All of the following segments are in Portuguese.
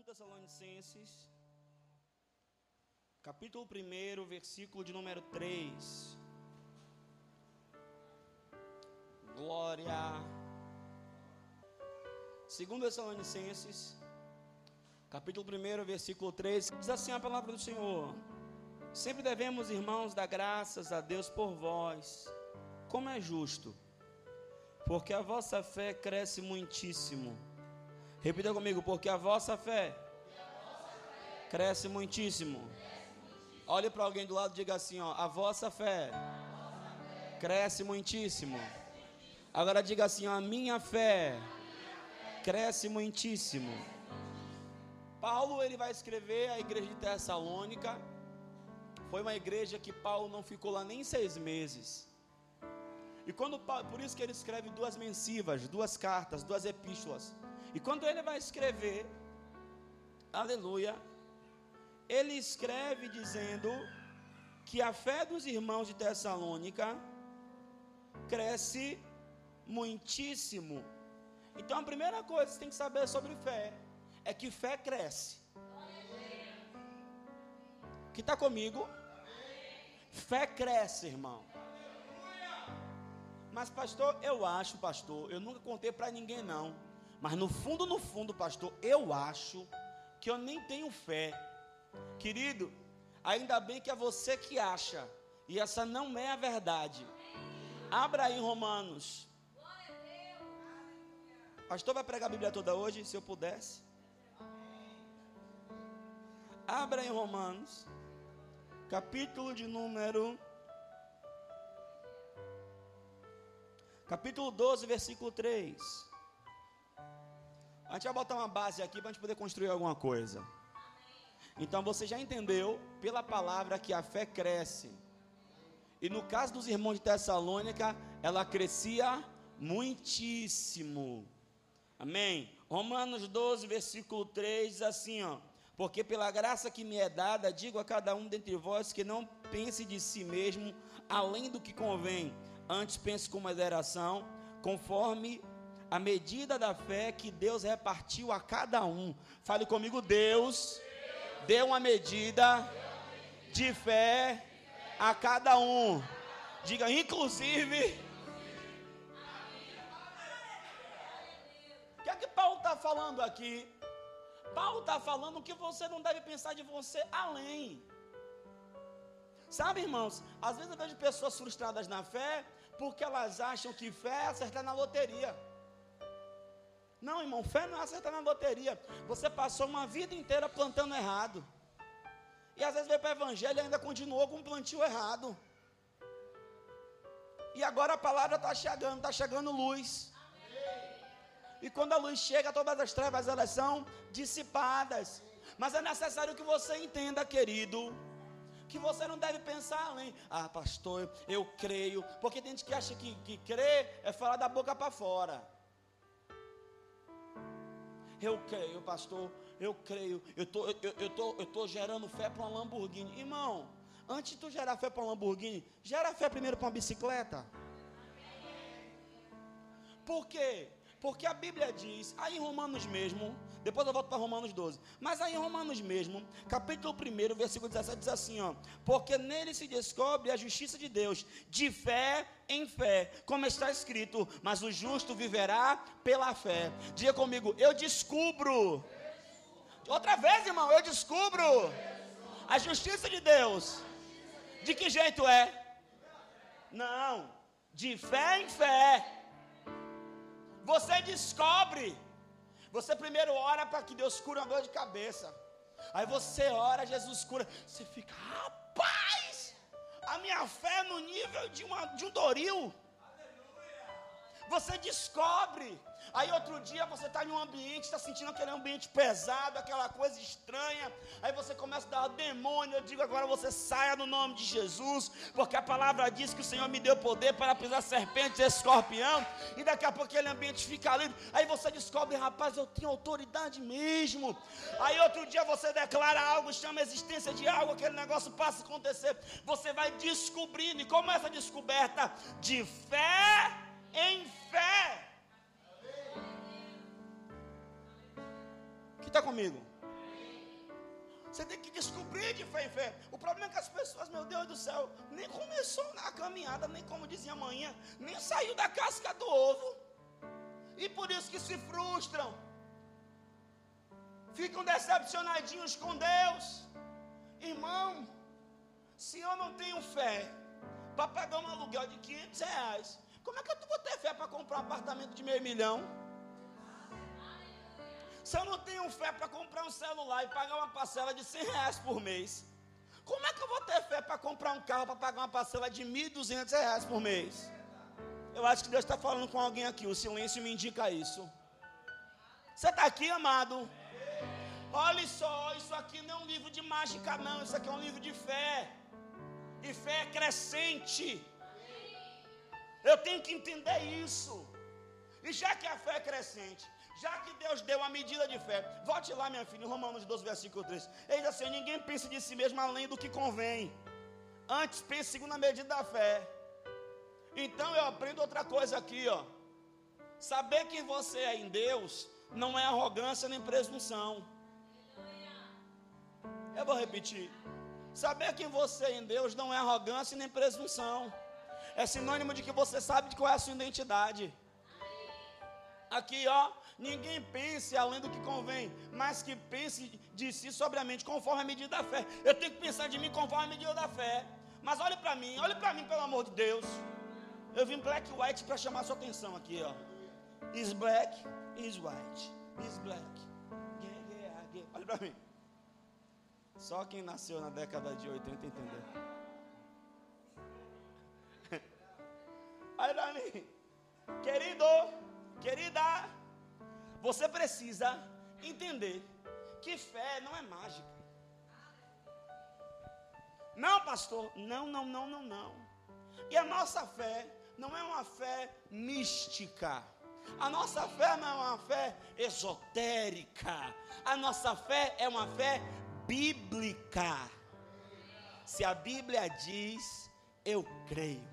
2 Tessalonicenses, capítulo 1, versículo de número 3. Glória. 2 Tessalonicenses, capítulo 1, versículo 3, diz assim a palavra do Senhor: Sempre devemos, irmãos, dar graças a Deus por vós, como é justo, porque a vossa fé cresce muitíssimo Repita comigo, porque a vossa fé, cresce muitíssimo. Olhe para alguém do lado e diga assim: ó, a vossa fé, cresce muitíssimo. Agora diga assim: ó, a minha fé, cresce muitíssimo. Paulo ele vai escrever a igreja de Tessalônica. Foi uma igreja que Paulo não ficou lá nem seis meses. E quando por isso que ele escreve duas mensivas, duas cartas, duas epístolas. E quando ele vai escrever, aleluia, ele escreve dizendo que a fé dos irmãos de Tessalônica cresce muitíssimo. Então a primeira coisa que você tem que saber sobre fé é que fé cresce. Que está comigo? Fé cresce, irmão. Mas pastor, eu acho, pastor, eu nunca contei para ninguém não. Mas no fundo, no fundo, pastor, eu acho que eu nem tenho fé. Querido, ainda bem que é você que acha. E essa não é a verdade. Abra aí Romanos. Pastor vai pregar a Bíblia toda hoje, se eu pudesse. Abra em Romanos, capítulo de número. Capítulo 12, versículo 3. A gente vai botar uma base aqui para a gente poder construir alguma coisa. Então você já entendeu pela palavra que a fé cresce. E no caso dos irmãos de Tessalônica, ela crescia muitíssimo. Amém? Romanos 12, versículo 3 diz assim, ó: Porque pela graça que me é dada, digo a cada um dentre vós que não pense de si mesmo além do que convém, antes pense com moderação, conforme a medida da fé que Deus repartiu a cada um. Fale comigo, Deus deu uma medida de fé a cada um. Diga, inclusive. O que é que Paulo está falando aqui? Paulo está falando que você não deve pensar de você além. Sabe, irmãos, às vezes eu vejo pessoas frustradas na fé porque elas acham que fé é acertar na loteria. Não, irmão, fé não é acertar na loteria. Você passou uma vida inteira plantando errado. E às vezes veio para o evangelho e ainda continuou com um plantio errado. E agora a palavra está chegando, está chegando luz. E quando a luz chega, todas as trevas elas são dissipadas. Mas é necessário que você entenda, querido, que você não deve pensar além. Ah, pastor, eu creio. Porque tem gente que acha que, que crer é falar da boca para fora. Eu creio, pastor, eu creio. Eu tô, eu, eu tô, eu tô gerando fé para uma Lamborghini. Irmão, antes de tu gerar fé para uma Lamborghini, gera fé primeiro para uma bicicleta. Por quê? Porque a Bíblia diz, aí em Romanos mesmo, depois eu volto para Romanos 12, mas aí em Romanos mesmo, capítulo 1, versículo 17, diz assim: ó, porque nele se descobre a justiça de Deus, de fé em fé, como está escrito, mas o justo viverá pela fé. Diga comigo, eu descubro. Outra vez, irmão, eu descubro a justiça de Deus. De que jeito é? Não, de fé em fé. Você descobre. Você primeiro ora para que Deus cure uma dor de cabeça. Aí você ora, Jesus cura. Você fica, rapaz, a minha fé é no nível de, uma, de um doril. Você descobre Aí outro dia você está em um ambiente, está sentindo aquele ambiente pesado, aquela coisa estranha. Aí você começa a dar demônio. Eu digo agora você saia no nome de Jesus, porque a palavra diz que o Senhor me deu poder para pisar serpente e escorpião. E daqui a pouco aquele ambiente fica livre. Aí você descobre, rapaz, eu tenho autoridade mesmo. Aí outro dia você declara algo, chama a existência de algo, aquele negócio passa a acontecer. Você vai descobrindo. E como é essa descoberta? De fé em fé. Que está comigo? Você tem que descobrir de fé em fé. O problema é que as pessoas, meu Deus do céu, nem começou na caminhada, nem como dizia amanhã, nem saiu da casca do ovo. E por isso que se frustram. Ficam decepcionadinhos com Deus. Irmão, se eu não tenho fé para pagar um aluguel de 500 reais, como é que eu vou ter fé para comprar um apartamento de meio milhão? Se eu não tenho fé para comprar um celular e pagar uma parcela de 100 reais por mês, como é que eu vou ter fé para comprar um carro para pagar uma parcela de 1.200 reais por mês? Eu acho que Deus está falando com alguém aqui, o silêncio me indica isso. Você está aqui, amado? Olha só, isso aqui não é um livro de mágica, não. Isso aqui é um livro de fé. E fé é crescente. Eu tenho que entender isso. E já que a fé é crescente, já que Deus deu uma medida de fé, volte lá, minha filha, em Romanos 12, versículo 3. Ele diz assim: ninguém pensa de si mesmo além do que convém. Antes pense segundo a medida da fé. Então eu aprendo outra coisa aqui, ó. Saber que você é em Deus não é arrogância nem presunção. Eu vou repetir. Saber que você é em Deus não é arrogância nem presunção. É sinônimo de que você sabe de qual é a sua identidade. Aqui, ó, Ninguém pense além do que convém, mas que pense de si sobriamente, conforme a medida da fé. Eu tenho que pensar de mim conforme a medida da fé. Mas olhe para mim, olhe para mim, pelo amor de Deus. Eu vim black white para chamar sua atenção aqui, ó. Is black, is white. Is black. Yeah, yeah, yeah. Olha para mim. Só quem nasceu na década de 80 entendeu. Olha para mim. Querido, querida, você precisa entender que fé não é mágica. Não, pastor, não, não, não, não, não. E a nossa fé não é uma fé mística. A nossa fé não é uma fé esotérica. A nossa fé é uma fé bíblica. Se a Bíblia diz, eu creio.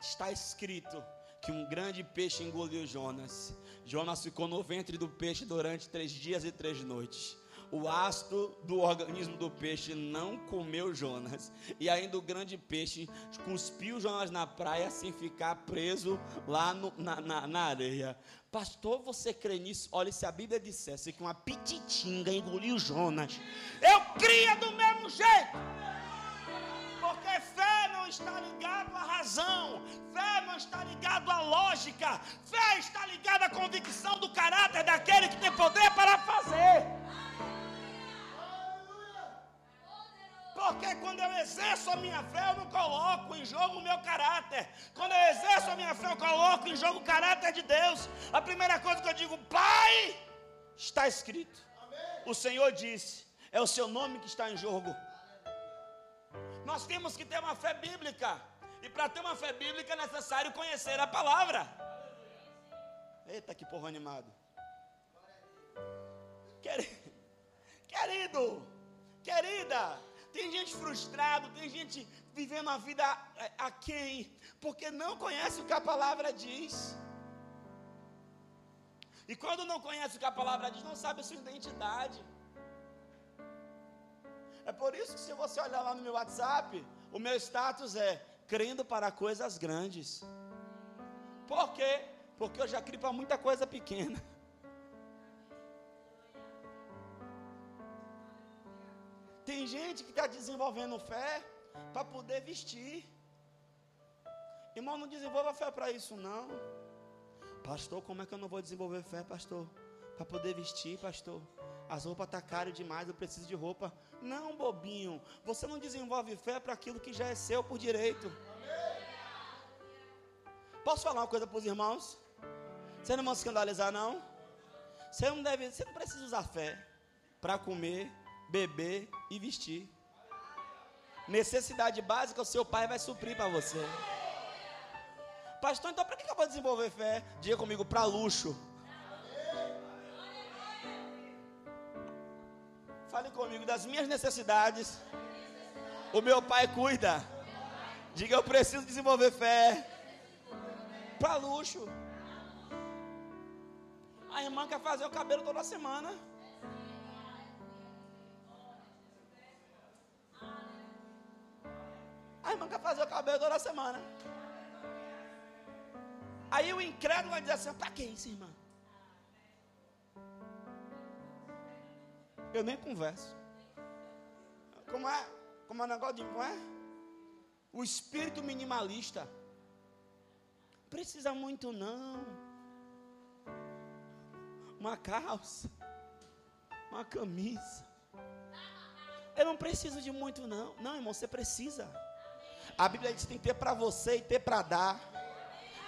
Está escrito que um grande peixe engoliu Jonas. Jonas ficou no ventre do peixe durante três dias e três noites. O ácido do organismo do peixe não comeu Jonas. E ainda o grande peixe cuspiu Jonas na praia sem ficar preso lá no, na, na, na areia. Pastor, você crê nisso? Olha, se a Bíblia dissesse que uma pititinga engoliu Jonas, eu cria do mesmo jeito. Não está ligado à razão, fé não está ligado à lógica, fé está ligada à convicção do caráter daquele que tem poder para fazer. Porque quando eu exerço a minha fé, eu não coloco em jogo o meu caráter. Quando eu exerço a minha fé, eu coloco em jogo o caráter de Deus. A primeira coisa que eu digo, Pai, está escrito. O Senhor disse, é o seu nome que está em jogo. Nós temos que ter uma fé bíblica. E para ter uma fé bíblica é necessário conhecer a palavra. Eita, que porra animado. Querido, querida, tem gente frustrado, tem gente vivendo a vida a, a quem, porque não conhece o que a palavra diz. E quando não conhece o que a palavra diz, não sabe a sua identidade. É por isso que se você olhar lá no meu WhatsApp, o meu status é crendo para coisas grandes. Por quê? Porque eu já crio para muita coisa pequena. Tem gente que está desenvolvendo fé para poder vestir. Irmão, não desenvolva fé para isso, não. Pastor, como é que eu não vou desenvolver fé, pastor? Para poder vestir, pastor. As roupas tá caras demais, eu preciso de roupa. Não, bobinho. Você não desenvolve fé para aquilo que já é seu por direito. Posso falar uma coisa para os irmãos? Você não vai escandalizar, não? Você não deve, você não precisa usar fé para comer, beber e vestir. Necessidade básica o seu pai vai suprir para você. Pastor, então para que eu vou desenvolver fé? Diga comigo, para luxo. Fale comigo das minhas necessidades. O meu pai cuida. Diga, eu preciso desenvolver fé. Para luxo. A irmã quer fazer o cabelo toda semana. A irmã quer fazer o cabelo toda semana. Aí o incrédulo vai dizer assim: para que isso, irmã? Eu nem converso. Como é? Como é o negócio de. Como é? O espírito minimalista. Precisa muito não. Uma calça. Uma camisa. Eu não preciso de muito não. Não, irmão, você precisa. A Bíblia diz que tem que ter para você e ter para dar.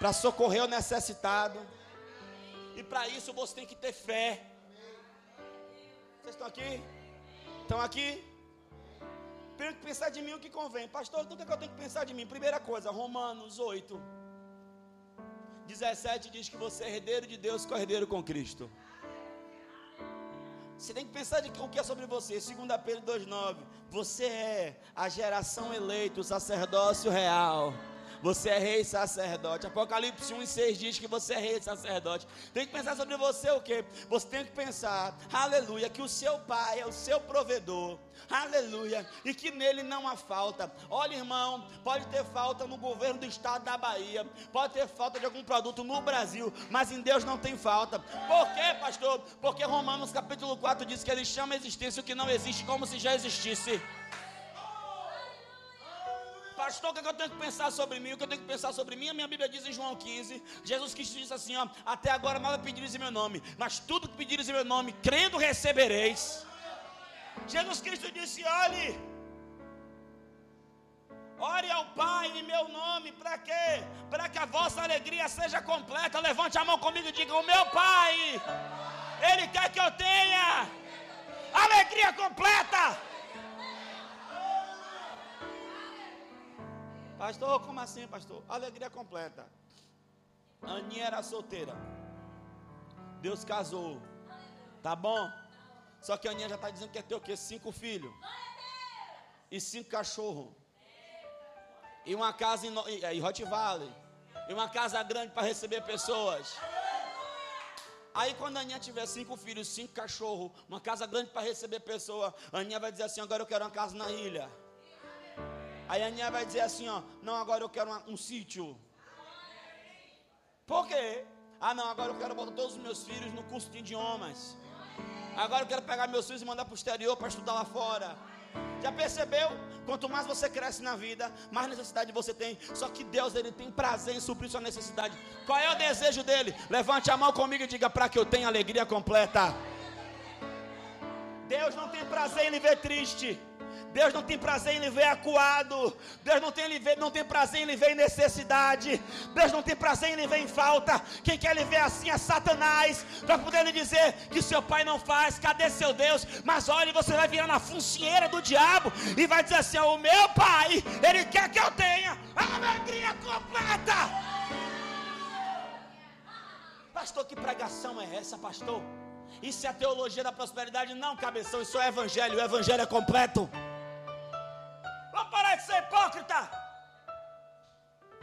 Para socorrer o necessitado. E para isso você tem que ter fé. Vocês estão aqui? Estão aqui? Tenho que pensar de mim o que convém. Pastor, o que, é que eu tenho que pensar de mim? Primeira coisa, Romanos 8. 17 diz que você é herdeiro de Deus, co-herdeiro com Cristo. Você tem que pensar de, o que é sobre você. 2 Pedro 2,9. Você é a geração eleita, o sacerdócio real você é rei sacerdote. Apocalipse 1 e 6 diz que você é rei sacerdote. Tem que pensar sobre você o quê? Você tem que pensar, aleluia, que o seu pai é o seu provedor. Aleluia. E que nele não há falta. Olha, irmão, pode ter falta no governo do estado da Bahia, pode ter falta de algum produto no Brasil, mas em Deus não tem falta. Por quê, pastor? Porque Romanos capítulo 4 diz que ele chama a existência o que não existe como se já existisse. Pastor, o que, é que eu tenho que pensar sobre mim? O que eu tenho que pensar sobre mim? A minha Bíblia diz em João 15: Jesus Cristo diz assim: ó, Até agora nada pedires em meu nome, mas tudo que pedires em meu nome, crendo recebereis. Jesus Cristo disse: Olhe, ore ao Pai em meu nome, para quê? Para que a vossa alegria seja completa. Levante a mão comigo e diga: O meu Pai, Ele quer que eu tenha alegria completa. Pastor, como assim, pastor? Alegria completa. Aninha era solteira. Deus casou. Tá bom? Só que a Aninha já está dizendo que quer ter o quê? Cinco filhos. E cinco cachorros. E uma casa em, em Hot Valley. E uma casa grande para receber pessoas. Aí quando a Aninha tiver cinco filhos, cinco cachorros, uma casa grande para receber pessoas, a Aninha vai dizer assim, agora eu quero uma casa na ilha. Aí a Aninha vai dizer assim, ó, não, agora eu quero um, um sítio. Por quê? Ah, não, agora eu quero botar todos os meus filhos no curso de idiomas. Agora eu quero pegar meus filhos e mandar para o exterior para estudar lá fora. Já percebeu? Quanto mais você cresce na vida, mais necessidade você tem. Só que Deus ele tem prazer em suprir sua necessidade. Qual é o desejo dele? Levante a mão comigo e diga para que eu tenha alegria completa. Deus não tem prazer em lhe ver triste. Deus não tem prazer em lhe ver acuado. Deus não tem, não tem prazer em lhe ver em necessidade. Deus não tem prazer em lhe ver em falta. Quem quer lhe ver assim é Satanás. Para poder lhe dizer que seu pai não faz. Cadê seu Deus? Mas olha, você vai virar na funcioneira do diabo. E vai dizer assim: O meu pai, ele quer que eu tenha a alegria completa. Pastor, que pregação é essa, pastor? Isso é a teologia da prosperidade? Não, cabeção, isso é evangelho. O evangelho é completo. Vamos parar de ser hipócrita.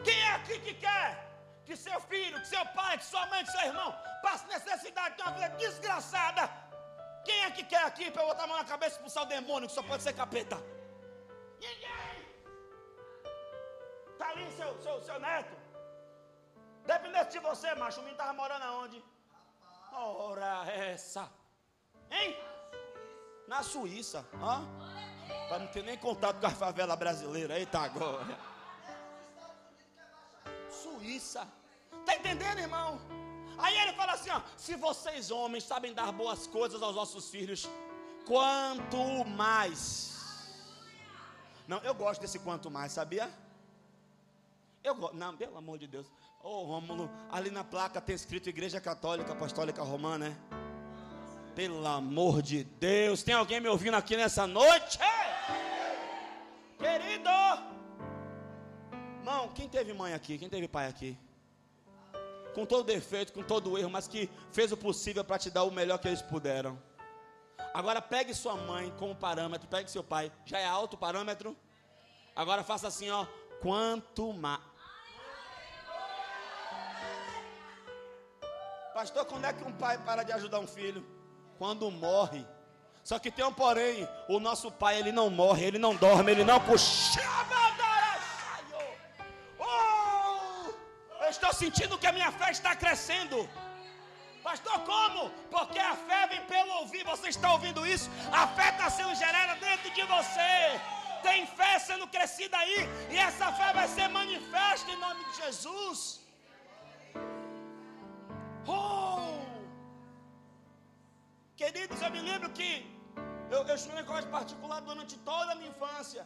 Quem é aqui que quer que seu filho, que seu pai, que sua mãe, que seu irmão passe necessidade de uma vida desgraçada? Quem é que quer aqui para botar a mão na cabeça e expulsar o demônio que só pode ser capeta? Ninguém! Está ali seu, seu, seu neto. Dependesse de você, macho, o menino estava morando aonde? Ora essa. Hein? Na Suíça. Hã? Para não ter nem contato com a favela brasileira. Eita agora. Suíça. Está entendendo, irmão? Aí ele fala assim: ó, se vocês homens sabem dar boas coisas aos vossos filhos, quanto mais. Não, eu gosto desse quanto mais, sabia? Eu gosto. Não, pelo amor de Deus. Ô oh, Rômulo, ali na placa tem escrito Igreja Católica Apostólica Romana, né? Pelo amor de Deus, tem alguém me ouvindo aqui nessa noite? Querido! Irmão, quem teve mãe aqui? Quem teve pai aqui? Com todo defeito, com todo erro, mas que fez o possível para te dar o melhor que eles puderam. Agora pegue sua mãe como parâmetro, pegue seu pai. Já é alto parâmetro? Agora faça assim, ó. Quanto mais. Pastor, quando é que um pai para de ajudar um filho? Quando morre. Só que tem um porém, o nosso pai ele não morre, ele não dorme, ele não puxa. estou sentindo que a minha fé está crescendo. Pastor, como? Porque a fé vem pelo ouvir. Você está ouvindo isso? A fé está sendo gerada dentro de você. Tem fé sendo crescida aí. E essa fé vai ser manifesta em nome de Jesus. Oh! Queridos, eu me lembro que eu, eu estudei em colégio particular durante toda a minha infância.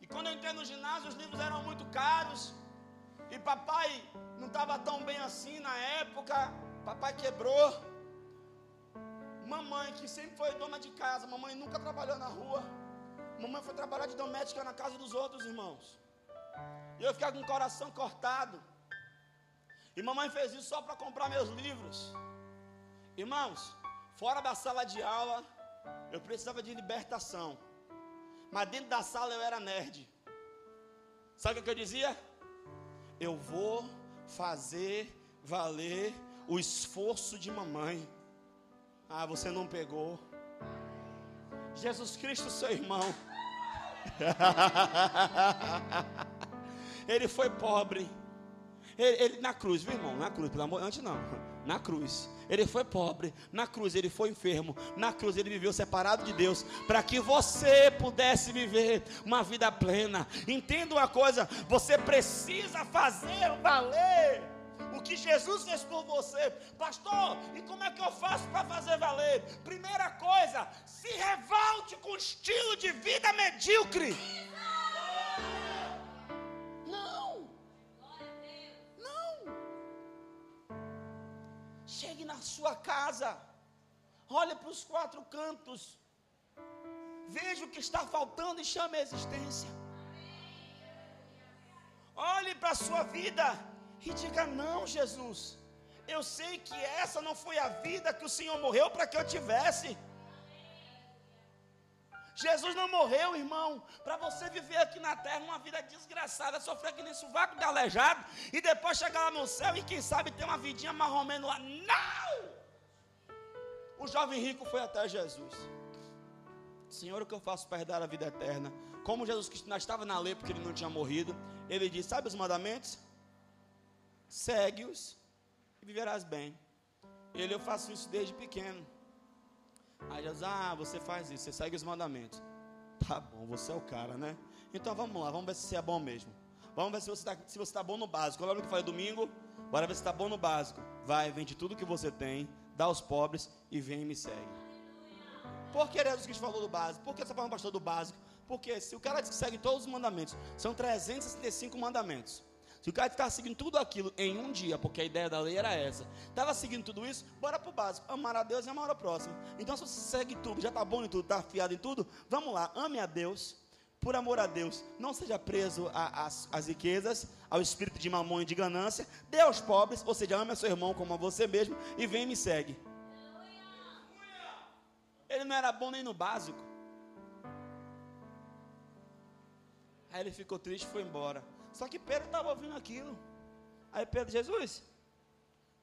E quando eu entrei no ginásio, os livros eram muito caros. E papai não estava tão bem assim na época. Papai quebrou. Mamãe, que sempre foi dona de casa, mamãe nunca trabalhou na rua. Mamãe foi trabalhar de doméstica na casa dos outros irmãos. E eu ficava com o coração cortado. E mamãe fez isso só para comprar meus livros. Irmãos, fora da sala de aula, eu precisava de libertação. Mas dentro da sala eu era nerd. Sabe o que eu dizia? Eu vou fazer valer o esforço de mamãe. Ah, você não pegou. Jesus Cristo, seu irmão. ele foi pobre. Ele, ele, na cruz, viu irmão? Na cruz, pelo amor, antes não. Na cruz. Ele foi pobre. Na cruz, ele foi enfermo. Na cruz, ele viveu separado de Deus. Para que você pudesse viver uma vida plena. Entenda uma coisa: você precisa fazer valer o que Jesus fez por você. Pastor, e como é que eu faço para fazer valer? Primeira coisa, se revolte com estilo de vida medíocre. Chegue na sua casa. Olhe para os quatro cantos. Veja o que está faltando e chame a existência. Olhe para a sua vida e diga: Não, Jesus, eu sei que essa não foi a vida que o Senhor morreu para que eu tivesse. Jesus não morreu, irmão, para você viver aqui na terra uma vida desgraçada, sofrer que nem sovaco de aleijado, e depois chegar lá no céu e quem sabe ter uma vidinha mais ou lá. Não! O jovem rico foi até Jesus. Senhor, o que eu faço para herdar a vida eterna? Como Jesus Cristo não estava na lei porque ele não tinha morrido, ele disse: Sabe os mandamentos? segue-os e viverás bem. Ele, eu faço isso desde pequeno. Aí Jesus, ah, você faz isso, você segue os mandamentos. Tá bom, você é o cara, né? Então vamos lá, vamos ver se você é bom mesmo. Vamos ver se você está tá bom no básico. Lembra que eu falei domingo? Bora ver se está bom no básico. Vai, vende tudo que você tem, dá aos pobres e vem e me segue. Por que Jesus Cristo falou do básico? Por que você falando, pastor, do básico? Porque se o cara que segue todos os mandamentos, são 365 mandamentos. Se o cara ficar seguindo tudo aquilo em um dia, porque a ideia da lei era essa, estava seguindo tudo isso, bora para o básico: amar a Deus e amar ao próximo. Então, se você segue tudo, já está bom em tudo, está afiado em tudo, vamos lá, ame a Deus, por amor a Deus, não seja preso às riquezas, ao espírito de mamão e de ganância, dê aos pobres, ou seja, ame a seu irmão como a você mesmo, e vem e me segue. Ele não era bom nem no básico. Aí ele ficou triste e foi embora. Só que Pedro estava ouvindo aquilo. Aí Pedro, Jesus,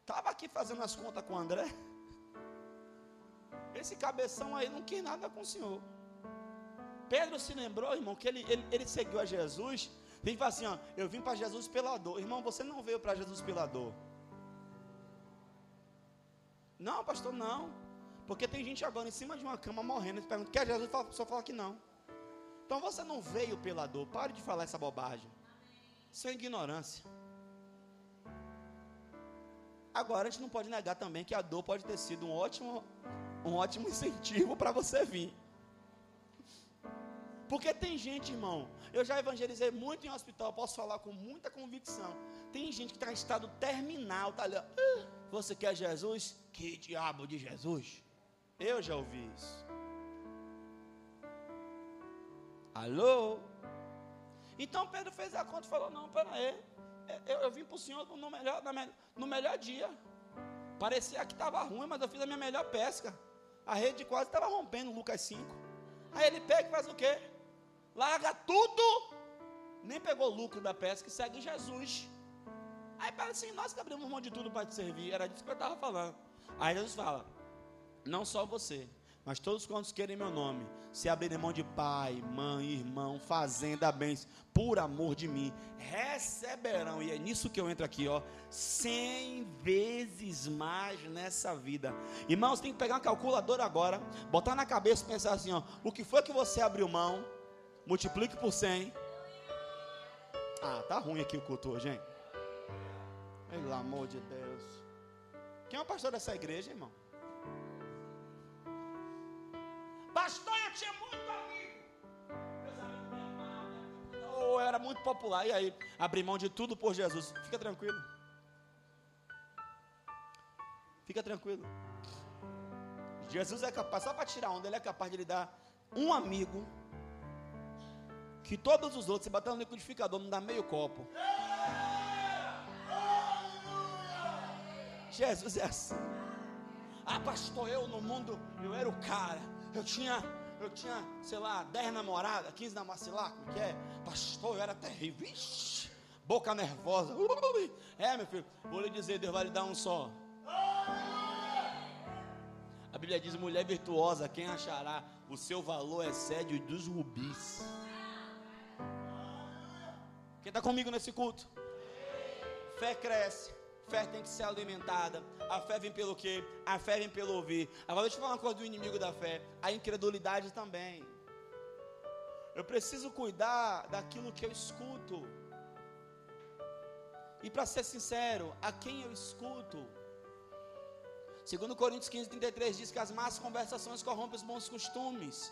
estava aqui fazendo as contas com o André. Esse cabeção aí não quis nada com o Senhor. Pedro se lembrou, irmão, que ele, ele, ele seguiu a Jesus. Vem e assim: ó, eu vim para Jesus pela dor. Irmão, você não veio para Jesus pela dor. Não, pastor, não. Porque tem gente agora em cima de uma cama morrendo. E pergunta: quer Jesus? Só fala que não. Então você não veio pela dor. Pare de falar essa bobagem. Isso é ignorância. Agora a gente não pode negar também que a dor pode ter sido um ótimo, um ótimo incentivo para você vir. Porque tem gente, irmão, eu já evangelizei muito em hospital, posso falar com muita convicção. Tem gente que está em estado terminal, tá ali, ah, você quer Jesus? Que diabo de Jesus? Eu já ouvi isso. Alô? Então Pedro fez a conta e falou: Não, peraí, eu, eu vim para o Senhor no melhor, no melhor dia. Parecia que estava ruim, mas eu fiz a minha melhor pesca. A rede quase estava rompendo, Lucas 5. Aí ele pega e faz o quê? Larga tudo, nem pegou o lucro da pesca e segue Jesus. Aí parece assim, nós que abrimos mão de tudo para te servir, era disso que eu estava falando. Aí Jesus fala: Não só você, Mas todos quantos querem meu nome, se abrirem mão de pai, mãe, irmão, fazenda, bens, por amor de mim, receberão, e é nisso que eu entro aqui, ó, cem vezes mais nessa vida. Irmãos, tem que pegar uma calculadora agora, botar na cabeça e pensar assim, ó, o que foi que você abriu mão, multiplique por cem. Ah, tá ruim aqui o culto hoje, hein? Pelo amor de Deus. Quem é o pastor dessa igreja, irmão? Pastor, eu tinha muito amigo. Meus amigos me amavam. Eu era muito popular. E aí, abri mão de tudo por Jesus. Fica tranquilo. Fica tranquilo. Jesus é capaz, só para tirar onda, ele é capaz de lhe dar um amigo que todos os outros, se bater no liquidificador, não dá meio copo. Jesus é assim. Ah, pastor, eu no mundo, eu era o cara. Eu tinha, eu tinha, sei lá, 10 namoradas, 15 namoradas, sei lá, como que é? Pastor, eu era terrível. Ixi, boca nervosa. É, meu filho, vou lhe dizer, Deus vai lhe dar um só. A Bíblia diz: mulher virtuosa, quem achará? O seu valor excede o dos rubis. Quem está comigo nesse culto? Fé cresce. Fé tem que ser alimentada. A fé vem pelo quê? A fé vem pelo ouvir. Agora deixa eu falar uma coisa do inimigo da fé. A incredulidade também. Eu preciso cuidar daquilo que eu escuto. E para ser sincero, a quem eu escuto? Segundo Coríntios 15, 33 diz que as más conversações corrompem os bons costumes.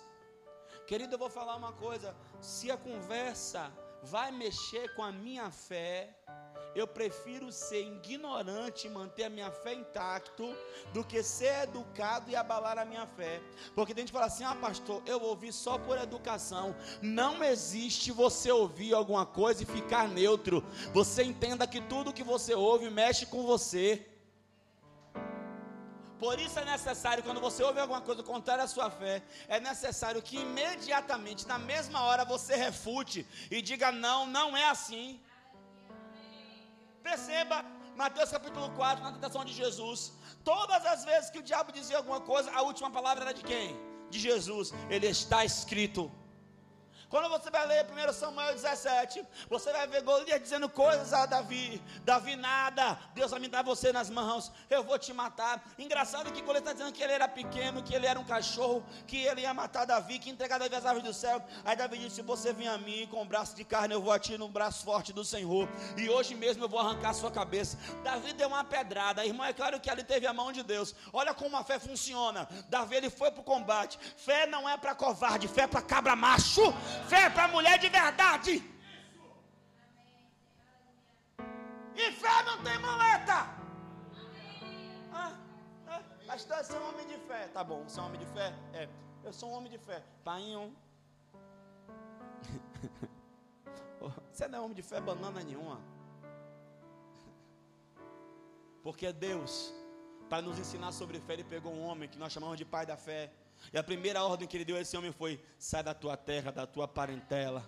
Querido, eu vou falar uma coisa. Se a conversa vai mexer com a minha fé, eu prefiro ser ignorante e manter a minha fé intacto do que ser educado e abalar a minha fé. Porque tem gente que fala assim: ah, pastor, eu ouvi só por educação. Não existe você ouvir alguma coisa e ficar neutro. Você entenda que tudo que você ouve mexe com você. Por isso é necessário, quando você ouve alguma coisa contrária à sua fé, é necessário que imediatamente, na mesma hora, você refute e diga: não, não é assim. Perceba, Mateus capítulo 4, na tentação de Jesus. Todas as vezes que o diabo dizia alguma coisa, a última palavra era de quem? De Jesus. Ele está escrito. Quando você vai ler 1 Samuel 17, você vai ver Golias dizendo coisas a Davi: Davi, nada, Deus vai me dar você nas mãos, eu vou te matar. Engraçado que Golias está dizendo que ele era pequeno, que ele era um cachorro, que ele ia matar Davi, que entregar Davi às árvores do céu. Aí Davi disse: Se você vir a mim com um braço de carne, eu vou a ti no braço forte do Senhor, e hoje mesmo eu vou arrancar a sua cabeça. Davi deu uma pedrada, irmão, é claro que ali teve a mão de Deus. Olha como a fé funciona. Davi ele foi para o combate. Fé não é para covarde, fé é para cabra macho. Fé para mulher de verdade. E fé não tem muleta. Ah, ah, pastor, você é um homem de fé. Tá bom, você é um homem de fé? É, eu sou um homem de fé. Painho. Você não é homem de fé banana nenhuma. Porque Deus, para nos ensinar sobre fé, Ele pegou um homem que nós chamamos de pai da fé e a primeira ordem que ele deu a esse homem foi: sai da tua terra, da tua parentela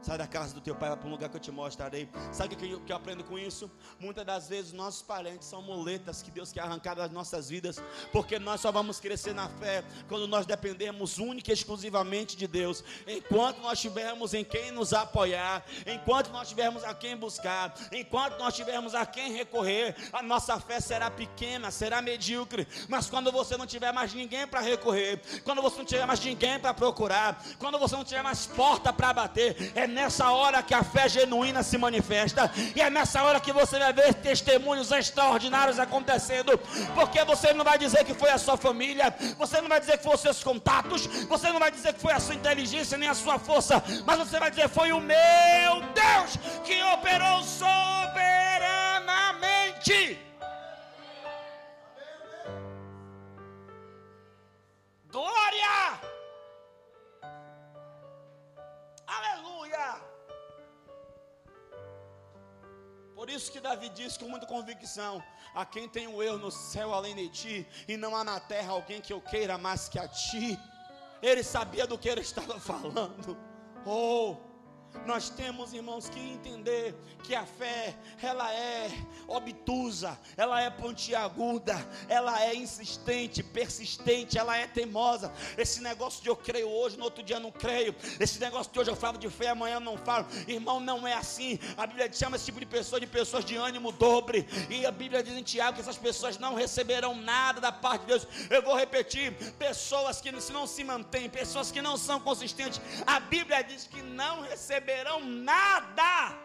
Sai da casa do teu pai, para um lugar que eu te mostrarei. Sabe o que eu, que eu aprendo com isso? Muitas das vezes nossos parentes são muletas que Deus quer arrancar das nossas vidas, porque nós só vamos crescer na fé quando nós dependemos única e exclusivamente de Deus. Enquanto nós tivermos em quem nos apoiar, enquanto nós tivermos a quem buscar, enquanto nós tivermos a quem recorrer, a nossa fé será pequena, será medíocre. Mas quando você não tiver mais ninguém para recorrer, quando você não tiver mais ninguém para procurar, quando você não tiver mais porta para bater, é nessa hora que a fé genuína se manifesta, e é nessa hora que você vai ver testemunhos extraordinários acontecendo, porque você não vai dizer que foi a sua família, você não vai dizer que foram seus contatos, você não vai dizer que foi a sua inteligência nem a sua força, mas você vai dizer: foi o meu Deus que operou soberanamente. Glória! Aleluia! Por isso que Davi diz com muita convicção: a quem tem o eu no céu além de ti, e não há na terra alguém que eu queira mais que a ti. Ele sabia do que ele estava falando. Oh, Nós temos, irmãos, que entender que a fé, ela é obtusa, ela é pontiaguda, ela é insistente, persistente, ela é teimosa. Esse negócio de eu creio hoje, no outro dia não creio. Esse negócio de hoje eu falo de fé, amanhã não falo. Irmão, não é assim. A Bíblia chama esse tipo de pessoa de pessoas de ânimo dobre. E a Bíblia diz em Tiago que essas pessoas não receberão nada da parte de Deus. Eu vou repetir: pessoas que não se mantêm, pessoas que não são consistentes. A Bíblia diz que não receberão nada.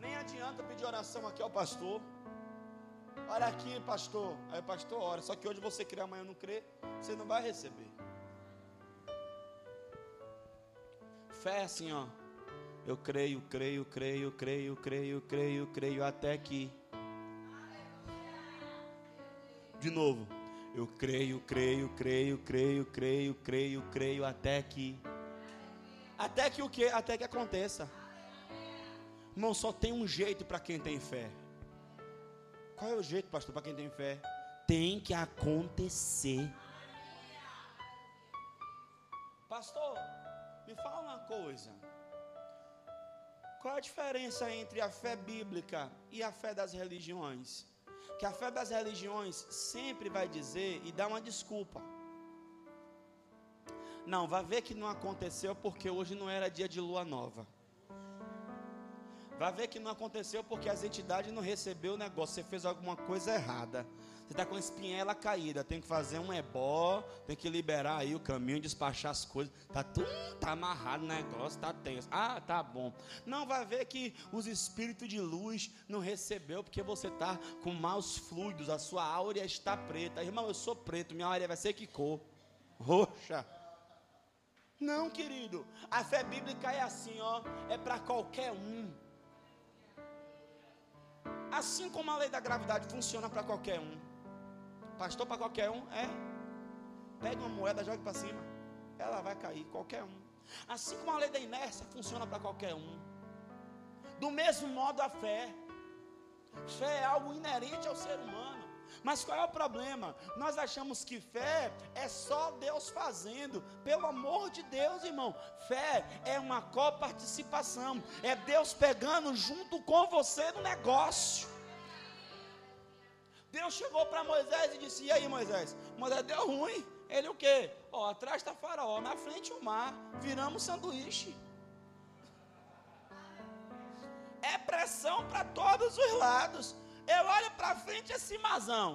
Nem adianta pedir oração aqui ao pastor. Olha aqui, pastor. Aí, pastor, ora. Só que hoje você crê, amanhã não crê. Você não vai receber. Fé é assim, ó. Eu creio, creio, creio, creio, creio, creio, creio, até que. De novo. Eu creio, creio, creio, creio, creio, creio, creio, até que. Até que o que? Até que aconteça. Irmão, só tem um jeito para quem tem fé. Qual é o jeito, pastor, para quem tem fé? Tem que acontecer. Pastor, me fala uma coisa. Qual a diferença entre a fé bíblica e a fé das religiões? Que a fé das religiões sempre vai dizer e dar uma desculpa. Não, vai ver que não aconteceu porque hoje não era dia de lua nova. Vai ver que não aconteceu porque as entidades não recebeu o negócio. Você fez alguma coisa errada. Você está com a espinhela caída. Tem que fazer um ebó. Tem que liberar aí o caminho, despachar as coisas. Tá tudo tá amarrado o negócio, tá tenso. Ah, tá bom. Não vai ver que os espíritos de luz não recebeu porque você tá com maus fluidos. A sua áurea está preta. Irmão, eu sou preto. Minha áurea vai ser que cor? Roxa. Não, querido. A fé bíblica é assim, ó. É para qualquer um. Assim como a lei da gravidade funciona para qualquer um. Pastor para qualquer um é. Pega uma moeda, joga para cima. Ela vai cair, qualquer um. Assim como a lei da inércia funciona para qualquer um. Do mesmo modo a fé. Fé é algo inerente ao ser humano. Mas qual é o problema? Nós achamos que fé é só Deus fazendo. Pelo amor de Deus, irmão. Fé é uma coparticipação. É Deus pegando junto com você no negócio. Deus chegou para Moisés e disse: E aí, Moisés? Moisés deu ruim. Ele o quê? Ó, atrás está faraó, na frente o mar. Viramos sanduíche. É pressão para todos os lados. Eu olho para frente esse mazão.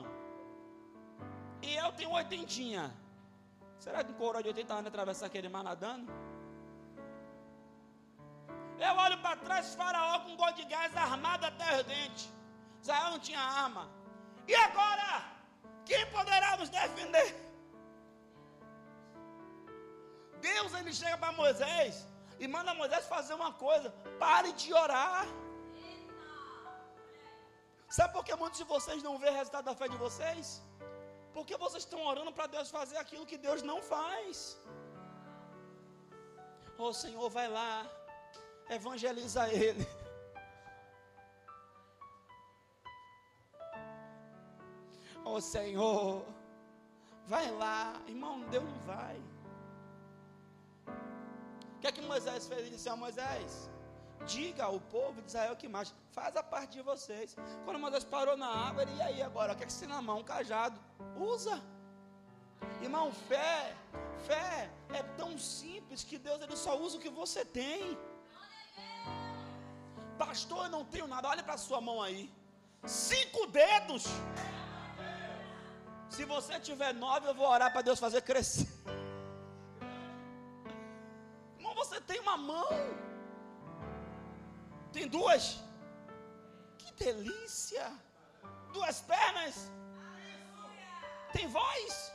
E eu tenho oitentinha. Será que um coroa de 80 anos atravessar aquele mar nadando? Eu olho para trás, faraó com gol de gás armado até os dentes. Israel não tinha arma. E agora? Quem poderá nos defender? Deus ele chega para Moisés e manda Moisés fazer uma coisa: pare de orar. Sabe por que muitos de vocês não vê resultado da fé de vocês? Porque vocês estão orando para Deus fazer aquilo que Deus não faz. Oh, Senhor, vai lá, evangeliza ele. Oh, Senhor, vai lá, irmão, Deus não vai. O que é que Moisés fez? Ele disse a Moisés: diga ao povo de Israel que mais faz a parte de vocês. Quando Moisés parou na água, e aí agora? O que é que você na mão? Um cajado. Usa. Irmão, fé, fé é tão simples que Deus ele só usa o que você tem. Pastor, eu não tenho nada. Olha para sua mão aí. Cinco dedos. Se você tiver nove, eu vou orar para Deus fazer crescer. Irmão, você tem uma mão. Tem duas? Delícia! Duas pernas? Tem voz?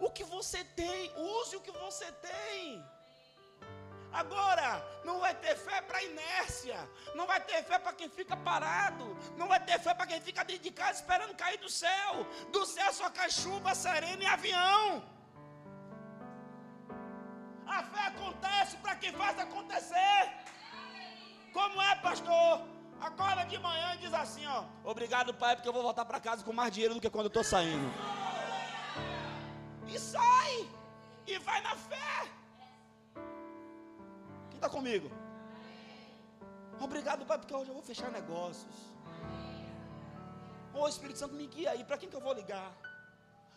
O que você tem, use o que você tem. Agora, não vai ter fé para inércia, não vai ter fé para quem fica parado, não vai ter fé para quem fica dentro de casa esperando cair do céu. Do céu só cai chuva, serena e avião. A fé acontece para quem faz acontecer. Como é, pastor? Acorda de manhã e diz assim, ó. Obrigado, pai, porque eu vou voltar para casa com mais dinheiro do que quando eu estou saindo. E sai. e vai na fé. Quem está comigo? Obrigado, Pai, porque hoje eu vou fechar negócios. Ô oh, Espírito Santo, me guia aí. Para quem que eu vou ligar?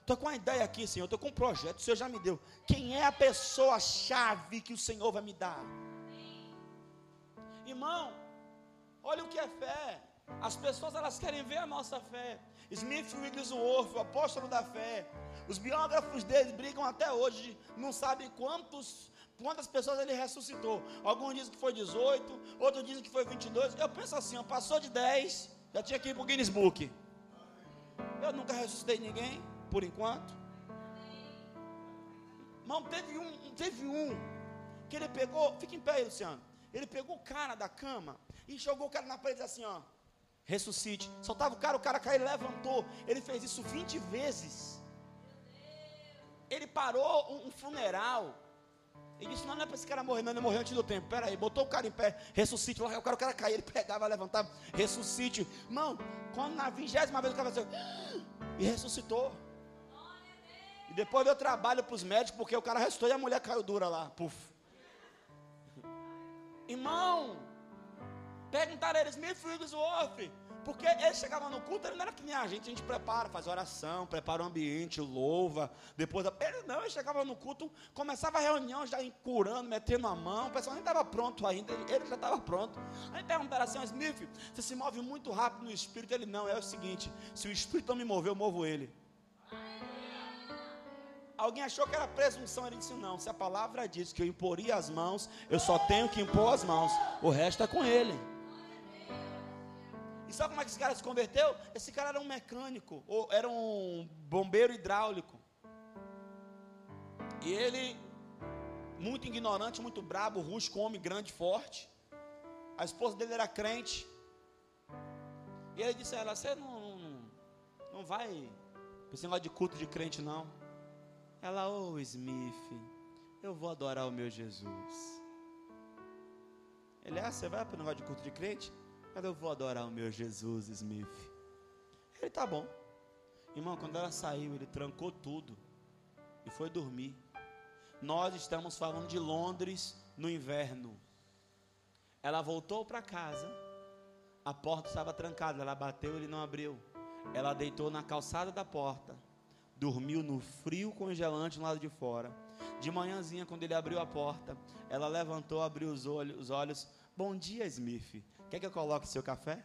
Estou com uma ideia aqui, Senhor. Estou com um projeto. O Senhor já me deu. Quem é a pessoa-chave que o Senhor vai me dar? Irmão, olha o que é fé. As pessoas elas querem ver a nossa fé. Smith Wigglesworth, o apóstolo da fé. Os biógrafos dele brigam até hoje. Não sabem quantos quantas pessoas ele ressuscitou. Alguns dizem que foi 18, outros dizem que foi 22. Eu penso assim, ó, passou de 10, já tinha que ir para o Guinness Book. Eu nunca ressuscitei ninguém, por enquanto. Irmão, teve um, teve um que ele pegou, fica em pé aí, Luciano. Ele pegou o cara da cama e jogou o cara na parede assim, ó. Ressuscite. Soltava o cara, o cara caiu e levantou. Ele fez isso 20 vezes. Ele parou um, um funeral ele disse: Não, não é para esse cara morrer, não, ele morreu antes do tempo. Pera aí, botou o cara em pé, ressuscite. Lá, o cara, o cara caía, ele pegava, levantava, ressuscite. Irmão, quando na vigésima vez o cara fazia, e ressuscitou. E depois deu trabalho para os médicos, porque o cara ressuscitou e a mulher caiu dura lá. Puf. Irmão, perguntaram eles, me filhos, off. Porque ele chegava no culto, ele não era que nem a gente, a gente prepara, faz oração, prepara o ambiente, louva, depois ele não, ele chegava no culto, começava a reunião já curando, metendo a mão, o pessoal nem estava pronto ainda, ele já estava pronto. Aí perguntaram assim, Smith, você se move muito rápido no espírito? Ele não, é o seguinte, se o espírito não me mover, eu movo ele. Alguém achou que era presunção, ele disse não, se a palavra diz que eu imporia as mãos, eu só tenho que impor as mãos, o resto é com ele. E sabe como é que esse cara se converteu? Esse cara era um mecânico, ou era um bombeiro hidráulico. E ele, muito ignorante, muito brabo, rústico, homem grande, forte. A esposa dele era crente. E ele disse a ela: Você não, não, não vai para esse negócio de culto de crente, não. Ela, ô oh, Smith, eu vou adorar o meu Jesus. Ele, ah, você vai para o negócio de culto de crente? Cadê eu vou adorar o meu Jesus Smith? Ele tá bom. Irmão, quando ela saiu, ele trancou tudo e foi dormir. Nós estamos falando de Londres no inverno. Ela voltou para casa. A porta estava trancada, ela bateu, ele não abriu. Ela deitou na calçada da porta, dormiu no frio congelante no lado de fora. De manhãzinha, quando ele abriu a porta, ela levantou, abriu os olhos, os olhos. Bom dia, Smith. Quer que eu coloque seu café?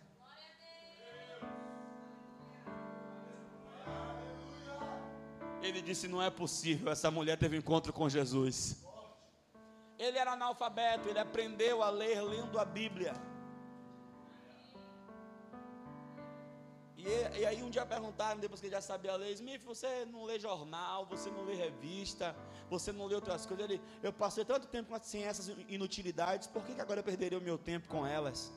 Ele disse: Não é possível. Essa mulher teve encontro com Jesus. Ele era analfabeto, ele aprendeu a ler lendo a Bíblia. E, e, aí um dia perguntaram, depois que ele já sabia ler, Smith, você não lê jornal, você não lê revista, você não lê outras coisas. Ele, eu passei tanto tempo sem essas inutilidades, por que, que agora eu perderia o meu tempo com elas?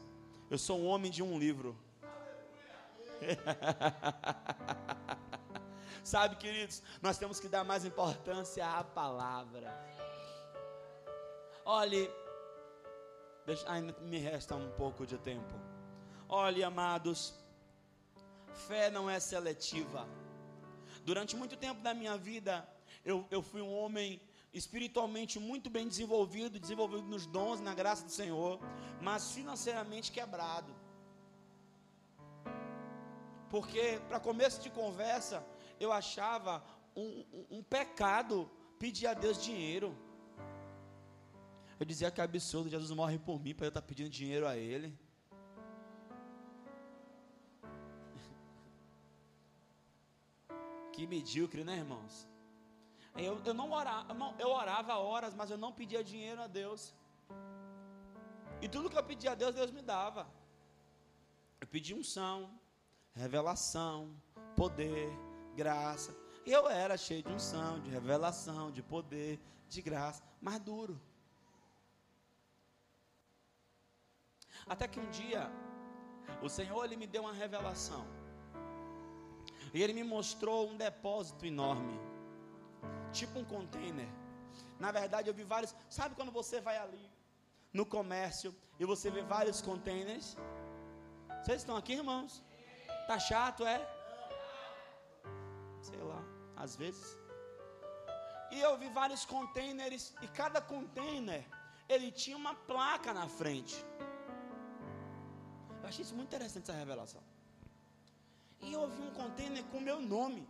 Eu sou um homem de um livro. Sabe, queridos, nós temos que dar mais importância à palavra. Olhe, deixa, ainda me resta um pouco de tempo. Olhe, amados, fé não é seletiva. Durante muito tempo da minha vida, eu, eu fui um homem espiritualmente muito bem desenvolvido, desenvolvido nos dons, na graça do Senhor, mas financeiramente quebrado. Porque, para começo de conversa, eu achava um, um, um pecado pedir a Deus dinheiro. Eu dizia que é absurdo, Jesus morre por mim para eu estar tá pedindo dinheiro a Ele. Que medíocre, né, irmãos? Eu, eu não orava, eu orava horas, mas eu não pedia dinheiro a Deus. E tudo que eu pedia a Deus, Deus me dava. Eu pedi unção, revelação, poder, graça. Eu era cheio de unção, de revelação, de poder, de graça, mas duro. Até que um dia, o Senhor ele me deu uma revelação. E ele me mostrou um depósito enorme tipo um container. Na verdade, eu vi vários. Sabe quando você vai ali no comércio e você vê vários containers? Vocês estão aqui, irmãos? Tá chato, é? Sei lá, às vezes. E eu vi vários containers e cada container ele tinha uma placa na frente. Eu achei isso muito interessante essa revelação. E eu vi um container com meu nome.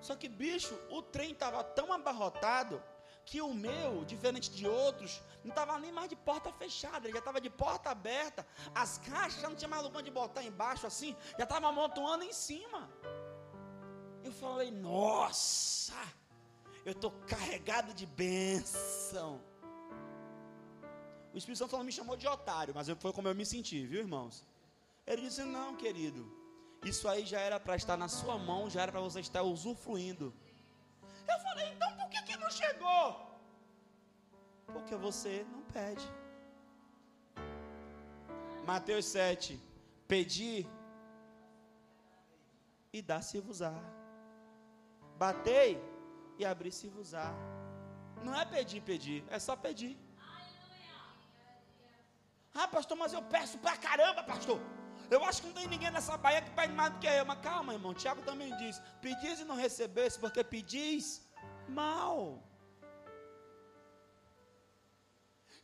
Só que, bicho, o trem estava tão abarrotado que o meu, diferente de outros, não estava nem mais de porta fechada, ele já estava de porta aberta. As caixas não tinha mais lugar de botar embaixo assim, já estava amontoando em cima. Eu falei, nossa, eu estou carregado de bênção. O Espírito Santo me chamou de otário, mas foi como eu me senti, viu, irmãos? Ele disse: Não, querido, isso aí já era para estar na sua mão, já era para você estar usufruindo. Eu falei: Então por que, que não chegou? Porque você não pede. Mateus 7: Pedi e dá-se-vos-á. Batei e abri-se-vos-á. Não é pedir, pedir, é só pedir. Ah, pastor, mas eu peço pra caramba, pastor. Eu acho que não tem ninguém nessa baía que pede mais do que eu. Mas calma, irmão. Tiago também diz: pedis e não recebesse, porque pedis mal.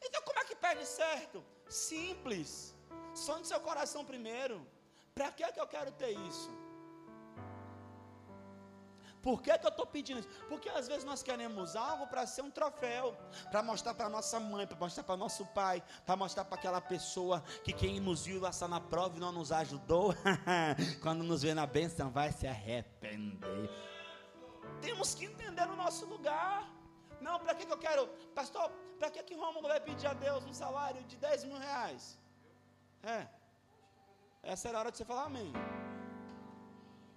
Então, como é que pede certo? Simples. Sonhe seu coração primeiro. Para que, é que eu quero ter isso? Por que, que eu estou pedindo isso? Porque às vezes nós queremos algo para ser um troféu, para mostrar para nossa mãe, para mostrar para nosso pai, para mostrar para aquela pessoa que quem nos viu passar na prova e não nos ajudou, quando nos vê na bênção vai se arrepender. Temos que entender o nosso lugar. Não, para que, que eu quero, pastor, para que, que Rômulo vai pedir a Deus um salário de 10 mil reais? É, essa era a hora de você falar amém.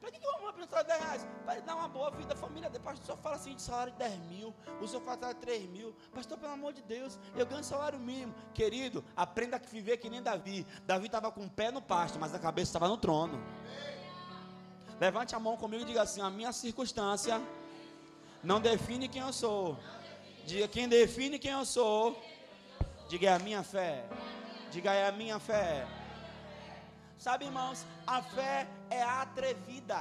Para que, que vou apresentar 10 reais? Para dar uma boa vida à família dele. Pastor, senhor fala assim de salário de 10 mil, o senhor fala de 3 mil. Pastor, pelo amor de Deus, eu ganho salário mínimo. Querido, aprenda a viver que nem Davi. Davi estava com o pé no pasto, mas a cabeça estava no trono. Levante a mão comigo e diga assim: a minha circunstância não define quem eu sou. Diga quem define quem eu sou. Diga é a minha fé. Diga é a minha fé. Sabe, irmãos, a fé é atrevida.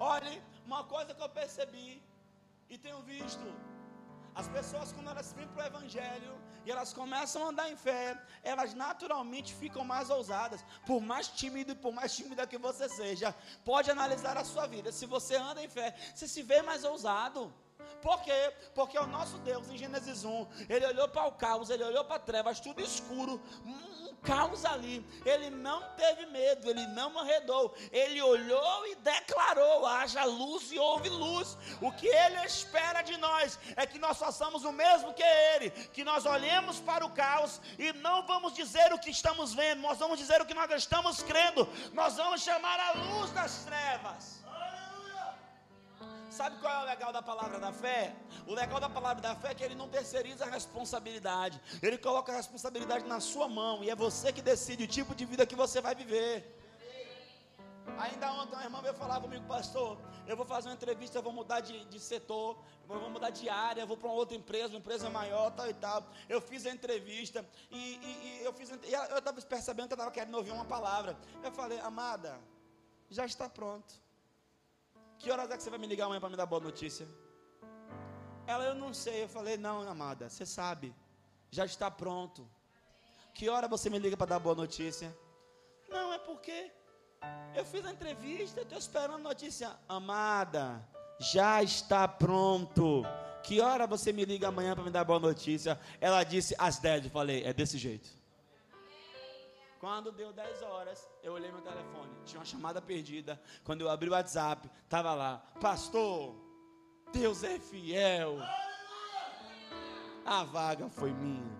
Olhe, uma coisa que eu percebi e tenho visto, as pessoas quando elas vêm para o Evangelho e elas começam a andar em fé, elas naturalmente ficam mais ousadas. Por mais tímido e por mais tímida que você seja, pode analisar a sua vida. Se você anda em fé, você se vê mais ousado. Por quê? Porque o nosso Deus, em Gênesis 1, ele olhou para o caos, ele olhou para trevas, tudo escuro, caos ali. Ele não teve medo, ele não arredou. Ele olhou e declarou: haja luz e houve luz. O que ele espera de nós é que nós façamos o mesmo que ele, que nós olhemos para o caos e não vamos dizer o que estamos vendo, nós vamos dizer o que nós estamos crendo. Nós vamos chamar a luz das trevas. Sabe qual é o legal da palavra da fé? O legal da palavra da fé é que ele não terceiriza a responsabilidade. Ele coloca a responsabilidade na sua mão e é você que decide o tipo de vida que você vai viver. Ainda ontem uma irmã veio falar comigo, pastor. Eu vou fazer uma entrevista, eu vou mudar de, de setor, eu vou mudar de área, vou para uma outra empresa, uma empresa maior, tal e tal. Eu fiz a entrevista e, e, e eu fiz, e eu estava percebendo que eu estava querendo ouvir uma palavra. Eu falei, amada, já está pronto. Que horas é que você vai me ligar amanhã para me dar boa notícia? Ela, eu não sei. Eu falei, não, amada, você sabe. Já está pronto. Que hora você me liga para dar boa notícia? Não, é porque eu fiz a entrevista, estou esperando notícia. Amada, já está pronto. Que hora você me liga amanhã para me dar boa notícia? Ela disse às 10. Eu falei, é desse jeito. Quando deu 10 horas, eu olhei meu telefone, tinha uma chamada perdida. Quando eu abri o WhatsApp, estava lá, pastor, Deus é fiel. A vaga foi minha.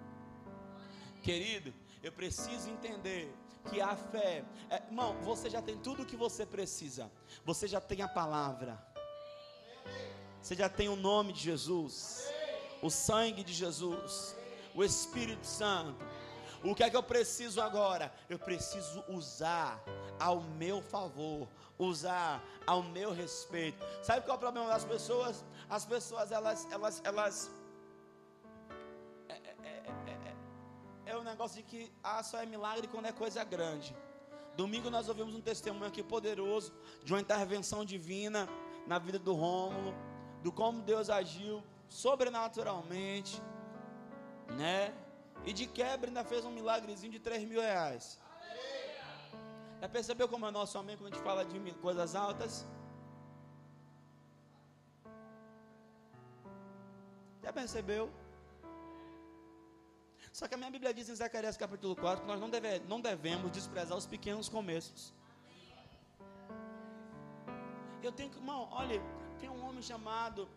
Querido, eu preciso entender que a fé, é, irmão, você já tem tudo o que você precisa. Você já tem a palavra. Você já tem o nome de Jesus, o sangue de Jesus, o Espírito Santo. O que é que eu preciso agora? Eu preciso usar ao meu favor, usar ao meu respeito. Sabe qual é o problema das pessoas? As pessoas, elas, elas, elas. É, é, é, é, um negócio de que ah, só é milagre quando é coisa grande. Domingo nós ouvimos um testemunho aqui poderoso de uma intervenção divina na vida do Rômulo. do como Deus agiu sobrenaturalmente, né? E de quebra ainda fez um milagrezinho de 3 mil reais. Já percebeu como é nosso amém quando a gente fala de coisas altas? Já percebeu? Só que a minha Bíblia diz em Zacarias capítulo 4 que nós não, deve, não devemos desprezar os pequenos começos. Eu tenho que, irmão, olha, tem um homem chamado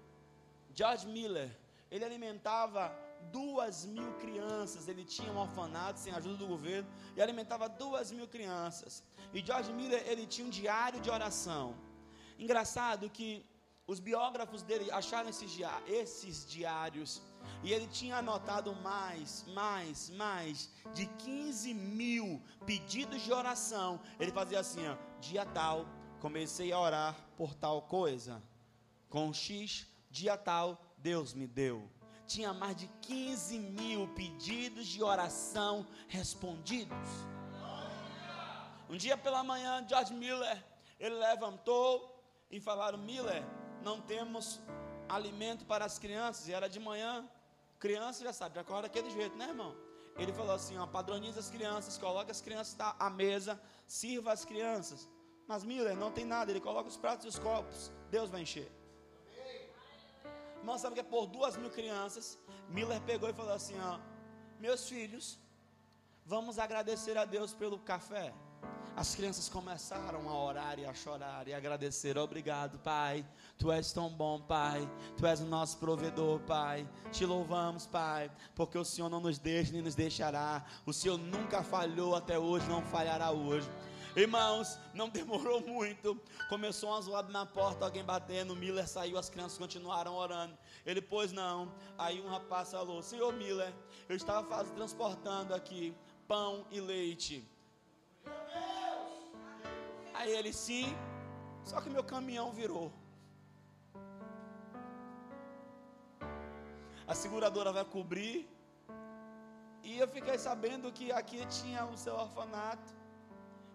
George Miller. Ele alimentava duas mil crianças. Ele tinha um orfanato sem ajuda do governo e alimentava duas mil crianças. E George Miller ele tinha um diário de oração. Engraçado que os biógrafos dele acharam esses, diários e ele tinha anotado mais, mais, mais de 15 mil pedidos de oração. Ele fazia assim: ó, dia tal, comecei a orar por tal coisa. Com X, dia tal, Deus me deu tinha mais de 15 mil pedidos de oração respondidos. Um dia pela manhã, George Miller, ele levantou e falaram: Miller, não temos alimento para as crianças. E era de manhã, criança já sabe, já acorda daquele jeito, né, irmão? Ele falou assim: ó, padroniza as crianças, coloca as crianças à mesa, sirva as crianças. Mas Miller não tem nada, ele coloca os pratos e os copos, Deus vai encher. Irmão, sabe que é por duas mil crianças. Miller pegou e falou assim: ó, meus filhos, vamos agradecer a Deus pelo café. As crianças começaram a orar e a chorar e a agradecer. Obrigado, Pai. Tu és tão bom, Pai. Tu és o nosso provedor, Pai. Te louvamos, Pai, porque o Senhor não nos deixa nem nos deixará. O Senhor nunca falhou até hoje, não falhará hoje. Irmãos, não demorou muito. Começou uma zoada na porta, alguém batendo. Miller saiu, as crianças continuaram orando. Ele, pois não. Aí um rapaz falou: Senhor Miller, eu estava fazendo, transportando aqui pão e leite. Aí ele, sim. Só que meu caminhão virou. A seguradora vai cobrir. E eu fiquei sabendo que aqui tinha o seu orfanato.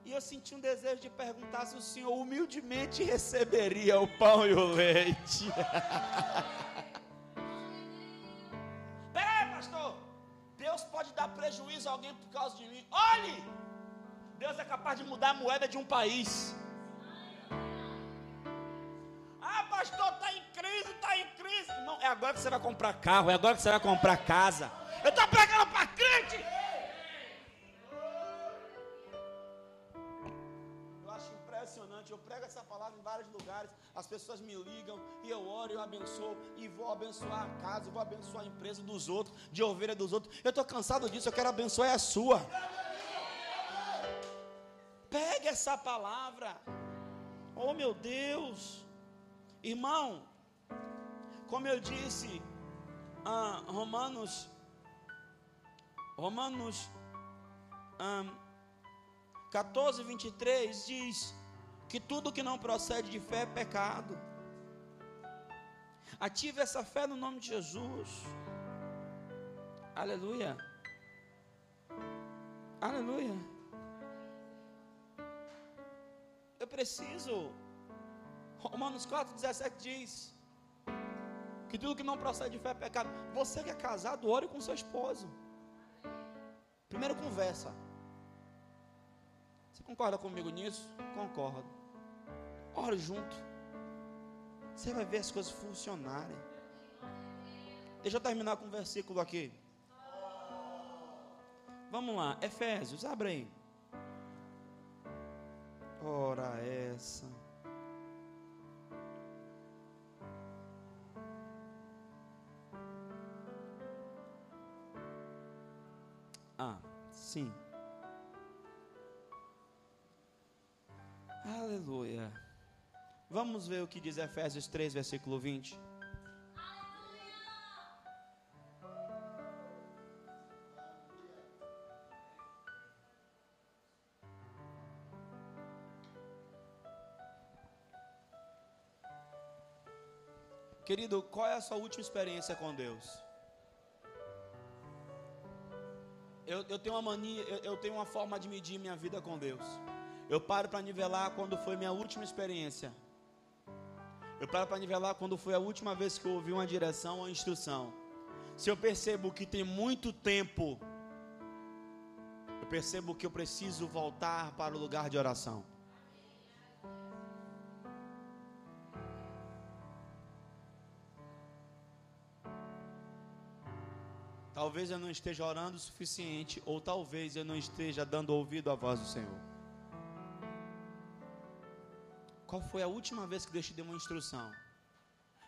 E eu senti um desejo de perguntar se o senhor humildemente receberia o pão e o leite. Peraí, pastor. Deus pode dar prejuízo a alguém por causa de mim. Olhe! Deus é capaz de mudar a moeda de um país. Ah, pastor, está em crise, está em crise. Não, é agora que você vai comprar carro, é agora que você vai comprar casa. Eu estou pregando para eu prego essa palavra em vários lugares, as pessoas me ligam e eu oro, eu abençoo e vou abençoar a casa, vou abençoar a empresa dos outros, de ovelha dos outros. Eu estou cansado disso, eu quero abençoar a sua. Pegue essa palavra. Oh meu Deus, irmão, como eu disse, ah, Romanos, Romanos ah, 14, 23 diz: que tudo que não procede de fé é pecado. Ative essa fé no nome de Jesus. Aleluia. Aleluia. Eu preciso. Romanos 4,17 diz: que tudo que não procede de fé é pecado. Você que é casado, ore com seu esposo. Primeiro conversa. Concorda comigo nisso? Concordo. Ore junto. Você vai ver as coisas funcionarem. Deixa eu terminar com um versículo aqui. Vamos lá, Efésios, abre aí. Ora essa. Ah, sim. Aleluia. Vamos ver o que diz Efésios 3, versículo 20. Querido, qual é a sua última experiência com Deus? Eu, eu tenho uma mania, eu, eu tenho uma forma de medir minha vida com Deus. Eu paro para nivelar quando foi minha última experiência. Eu paro para nivelar quando foi a última vez que eu ouvi uma direção ou instrução. Se eu percebo que tem muito tempo, eu percebo que eu preciso voltar para o lugar de oração. Talvez eu não esteja orando o suficiente, ou talvez eu não esteja dando ouvido à voz do Senhor. Qual foi a última vez que Deus te deu uma instrução?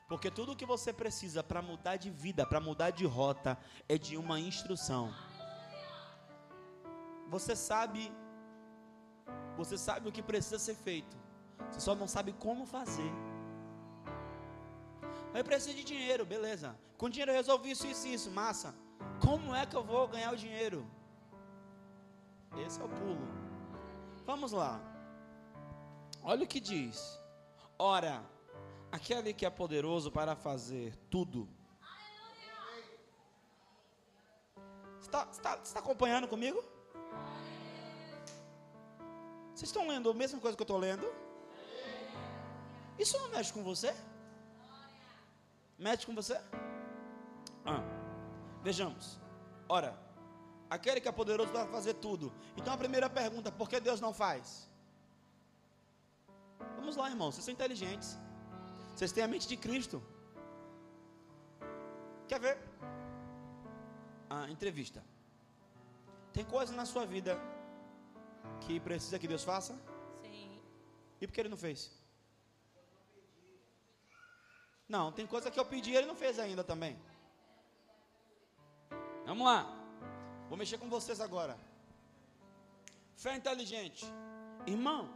Porque tudo o que você precisa para mudar de vida, para mudar de rota, é de uma instrução. Você sabe, você sabe o que precisa ser feito. Você só não sabe como fazer. Eu preciso de dinheiro, beleza. Com dinheiro eu resolvi isso, isso, isso, massa. Como é que eu vou ganhar o dinheiro? Esse é o pulo. Vamos lá. Olha o que diz. Ora, aquele que é poderoso para fazer tudo. Está, acompanhando comigo? Vocês estão lendo a mesma coisa que eu estou lendo? Isso não mexe com você? Mexe com você? Ah, vejamos. Ora, aquele que é poderoso para fazer tudo. Então a primeira pergunta: por que Deus não faz? Vamos lá, irmãos, vocês são inteligentes. Vocês têm a mente de Cristo. Quer ver? A entrevista. Tem coisa na sua vida que precisa que Deus faça? Sim. E por que ele não fez? Não, tem coisa que eu pedi e ele não fez ainda também. Vamos lá. Vou mexer com vocês agora. Fé inteligente. Irmão,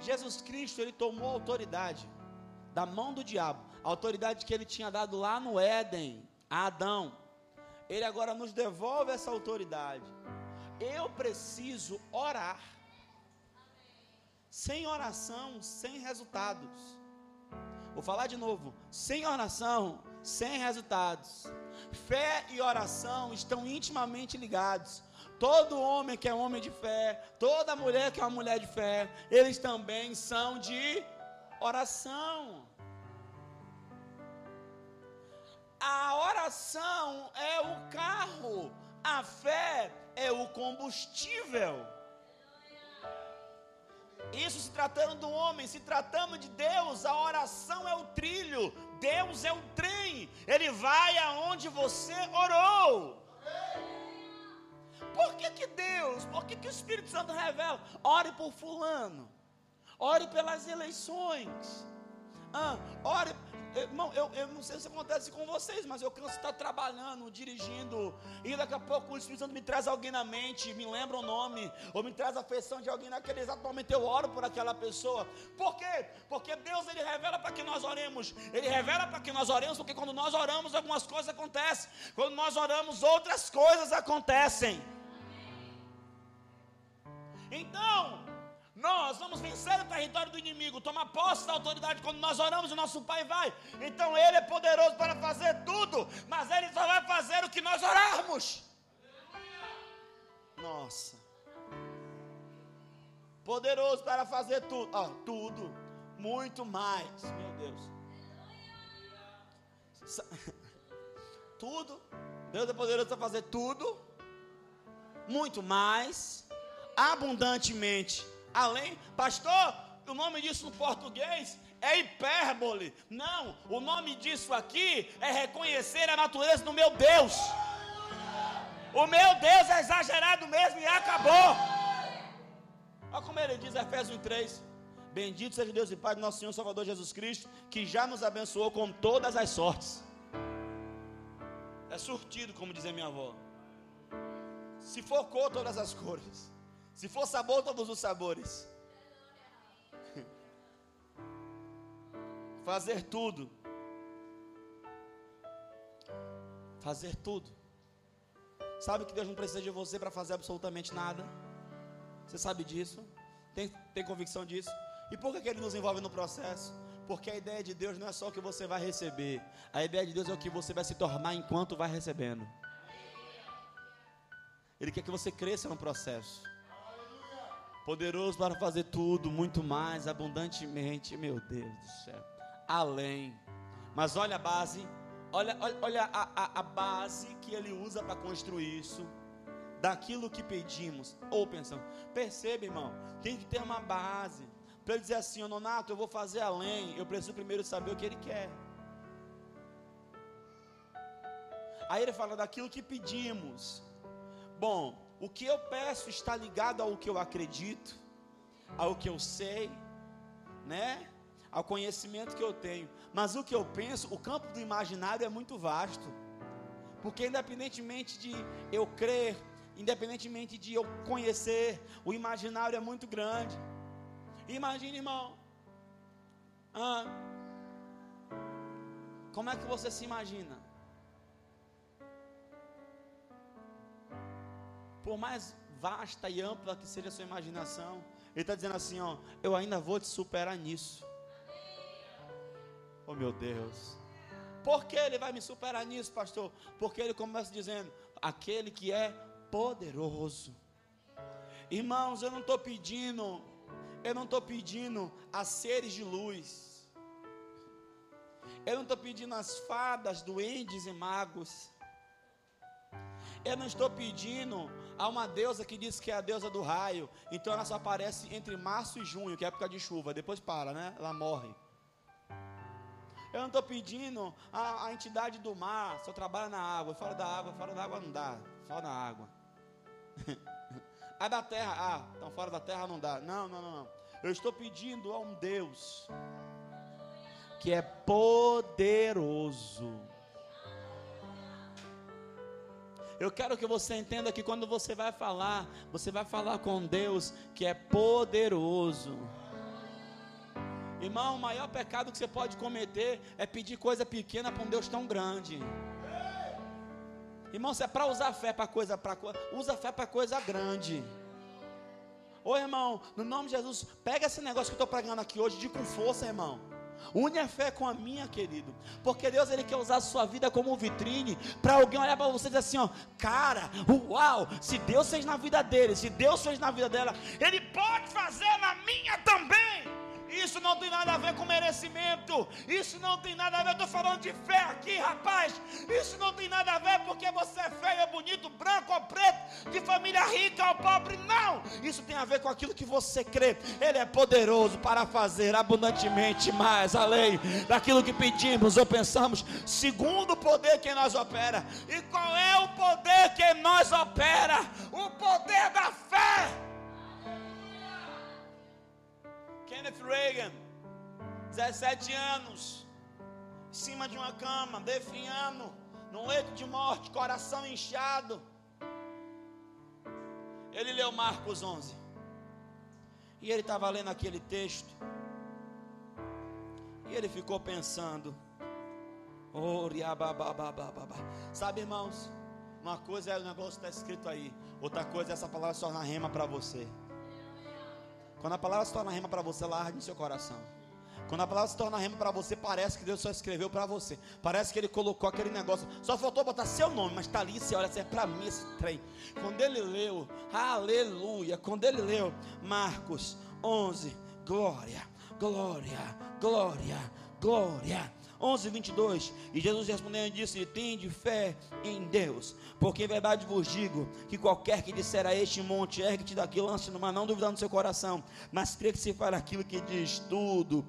Jesus Cristo, ele tomou autoridade da mão do diabo, a autoridade que ele tinha dado lá no Éden a Adão. Ele agora nos devolve essa autoridade. Eu preciso orar. Sem oração, sem resultados. Vou falar de novo. Sem oração, sem resultados. Fé e oração estão intimamente ligados. Todo homem que é homem de fé, toda mulher que é uma mulher de fé, eles também são de oração. A oração é o carro, a fé é o combustível. Isso se tratando do homem, se tratando de Deus, a oração é o trilho, Deus é o trem, Ele vai aonde você orou. Por que, que Deus, por que, que o Espírito Santo revela? Ore por fulano, ore pelas eleições, ah, ore, Irmão, eu, eu não sei se acontece com vocês, mas eu canso de estar trabalhando, dirigindo, e daqui a pouco o Espírito Santo me traz alguém na mente, me lembra o nome, ou me traz a afeição de alguém naquele exato momento eu oro por aquela pessoa. Por quê? Porque Deus ele revela para que nós oremos. Ele revela para que nós oremos, porque quando nós oramos, algumas coisas acontecem. Quando nós oramos, outras coisas acontecem. Então, nós vamos vencer o território do inimigo, tomar posse da autoridade quando nós oramos, o nosso Pai vai. Então Ele é poderoso para fazer tudo, mas Ele só vai fazer o que nós orarmos. Nossa. Poderoso para fazer tudo, ó, tudo, muito mais, meu Deus. Tudo, Deus é poderoso para fazer tudo, muito mais, abundantemente além. Pastor, o nome disso no português é hipérbole. Não, o nome disso aqui é reconhecer a natureza do meu Deus. O meu Deus é exagerado mesmo e acabou. Olha como ele diz, Efésios 3. Bendito seja Deus e Pai do nosso Senhor Salvador Jesus Cristo, que já nos abençoou com todas as sortes. É surtido, como dizia minha avó. Se focou todas as cores. Se for sabor, todos os sabores. Fazer tudo. Fazer tudo. Sabe que Deus não precisa de você para fazer absolutamente nada? Você sabe disso? Tem, tem convicção disso? E por que, que Ele nos envolve no processo? Porque a ideia de Deus não é só o que você vai receber, a ideia de Deus é o que você vai se tornar enquanto vai recebendo. Ele quer que você cresça no processo. Poderoso para fazer tudo, muito mais, abundantemente, meu Deus do céu. Além. Mas olha a base, olha, olha, olha a, a, a base que ele usa para construir isso. Daquilo que pedimos ou pensamos. Perceba, irmão, tem que ter uma base. Para ele dizer assim, oh, Nonato, eu vou fazer além. Eu preciso primeiro saber o que ele quer. Aí ele fala daquilo que pedimos. Bom, o que eu peço está ligado ao que eu acredito, ao que eu sei, né? Ao conhecimento que eu tenho. Mas o que eu penso, o campo do imaginário é muito vasto. Porque independentemente de eu crer, independentemente de eu conhecer, o imaginário é muito grande. Imagine, irmão. Ah, como é que você se imagina? Por mais vasta e ampla que seja a sua imaginação, Ele está dizendo assim: ó, eu ainda vou te superar nisso. Oh meu Deus. Por que Ele vai me superar nisso, pastor? Porque Ele começa dizendo: aquele que é poderoso. Irmãos, eu não estou pedindo, eu não estou pedindo a seres de luz. Eu não estou pedindo as fadas, duendes e magos. Eu não estou pedindo a uma deusa que diz que é a deusa do raio. Então ela só aparece entre março e junho, que é época de chuva. Depois para, né? Ela morre. Eu não estou pedindo a, a, entidade do mar, só trabalha na água. Fala da água, fora da água não dá. Fala na água. a da terra, ah, então fora da terra não dá. Não, não, não, não. Eu estou pedindo a um Deus que é poderoso Eu quero que você entenda que quando você vai falar, você vai falar com Deus que é poderoso. Irmão, o maior pecado que você pode cometer é pedir coisa pequena para um Deus tão grande. Irmão, se é para usar fé para coisa, para usa fé para coisa grande. Ô irmão, no nome de Jesus, pega esse negócio que eu estou pregando aqui hoje de com força, irmão. Une a fé com a minha, querido. Porque Deus ele quer usar a sua vida como vitrine para alguém olhar para você e dizer assim, ó, cara, uau, se Deus fez na vida dele, se Deus fez na vida dela, ele pode fazer na minha também. Isso não tem nada a ver com merecimento. Isso não tem nada a ver. Eu estou falando de fé aqui, rapaz. Isso não tem nada a ver porque você é feio, é bonito, branco ou preto, de família rica ou pobre. Não. Isso tem a ver com aquilo que você crê. Ele é poderoso para fazer abundantemente mais além daquilo que pedimos ou pensamos, segundo o poder que nós opera. E qual é o poder que nós opera? O poder da fé. Kenneth Reagan, 17 anos, em cima de uma cama, definhando, num leito de morte, coração inchado. Ele leu Marcos 11. E ele estava lendo aquele texto. E ele ficou pensando. Oh, Sabe, irmãos? Uma coisa é o negócio que está escrito aí. Outra coisa é essa palavra só na rema para você. Quando a palavra se torna rema para você, arde no seu coração. Quando a palavra se torna rema para você, parece que Deus só escreveu para você. Parece que Ele colocou aquele negócio. Só faltou botar seu nome, mas está ali. Você olha, é para mim esse trem. Quando ele leu, aleluia. Quando ele leu Marcos 11, glória, glória, glória, glória. 11, 22. E Jesus respondendo disse: Tende fé em Deus, porque em verdade vos digo que qualquer que disser a este monte, ergue-te daqui, lance no não duvidando no seu coração, mas crê que se fala aquilo que diz: tudo,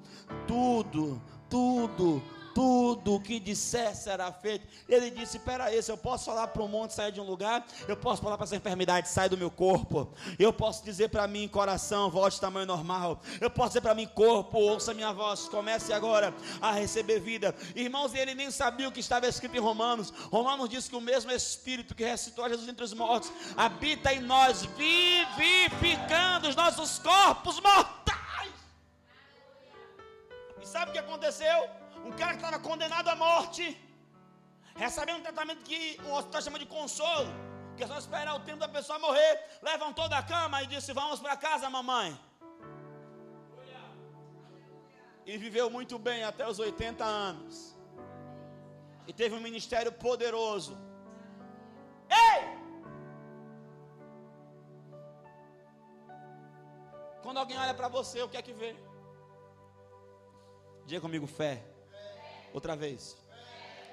tudo, tudo tudo o que disser será feito. Ele disse: Espera aí, se eu posso falar para o monte sair de um lugar, eu posso falar para essa enfermidade sai do meu corpo. Eu posso dizer para mim, coração, volte de tamanho normal. Eu posso dizer para mim, corpo, ouça minha voz, comece agora a receber vida. Irmãos, ele nem sabia o que estava escrito em Romanos. Romanos diz que o mesmo Espírito que ressuscitou Jesus entre os mortos habita em nós, vivificando os nossos corpos mortais. E sabe o que aconteceu? Um cara que estava condenado à morte, recebendo um tratamento que o hospital chama de consolo, que é só esperar o tempo da pessoa morrer, levantou da cama e disse: Vamos para casa, mamãe. E viveu muito bem até os 80 anos. E teve um ministério poderoso. Ei! alguém olha para você, o que é que vê? Diga comigo, fé. Outra vez.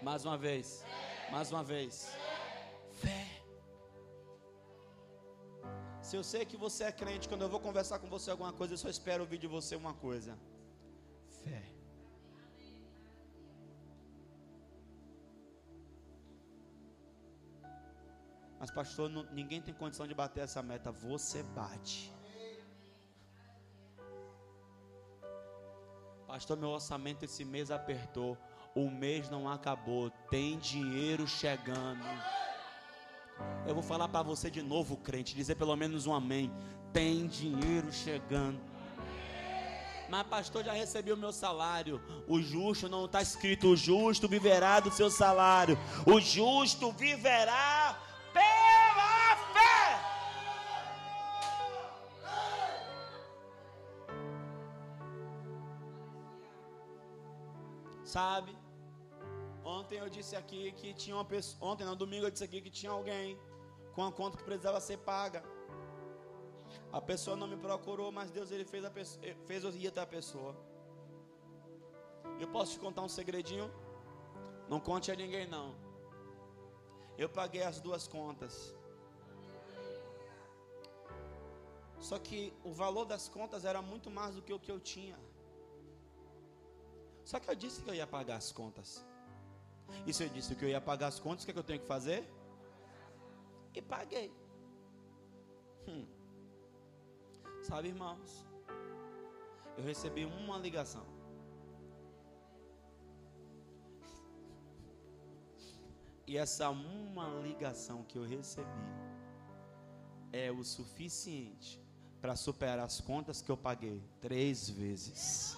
Mais uma vez. Mais uma vez. Fé. Se eu sei que você é crente, quando eu vou conversar com você alguma coisa, eu só espero ouvir de você uma coisa: fé. Mas, pastor, ninguém tem condição de bater essa meta. Você bate. Pastor, meu orçamento esse mês apertou. O mês não acabou. Tem dinheiro chegando. Eu vou falar para você de novo, crente, dizer pelo menos um amém. Tem dinheiro chegando. Mas, pastor, já recebi o meu salário. O justo não está escrito: o justo viverá do seu salário. O justo viverá Sabe? Ontem eu disse aqui que tinha uma pessoa. Ontem, no domingo, eu disse aqui que tinha alguém com a conta que precisava ser paga. A pessoa não me procurou, mas Deus ele fez, a fez eu ir até a pessoa. Eu posso te contar um segredinho? Não conte a ninguém não. Eu paguei as duas contas. Só que o valor das contas era muito mais do que o que eu tinha. Só que eu disse que eu ia pagar as contas. E se eu disse que eu ia pagar as contas, o que, é que eu tenho que fazer? E paguei. Hum. Sabe, irmãos? Eu recebi uma ligação. E essa uma ligação que eu recebi é o suficiente para superar as contas que eu paguei três vezes.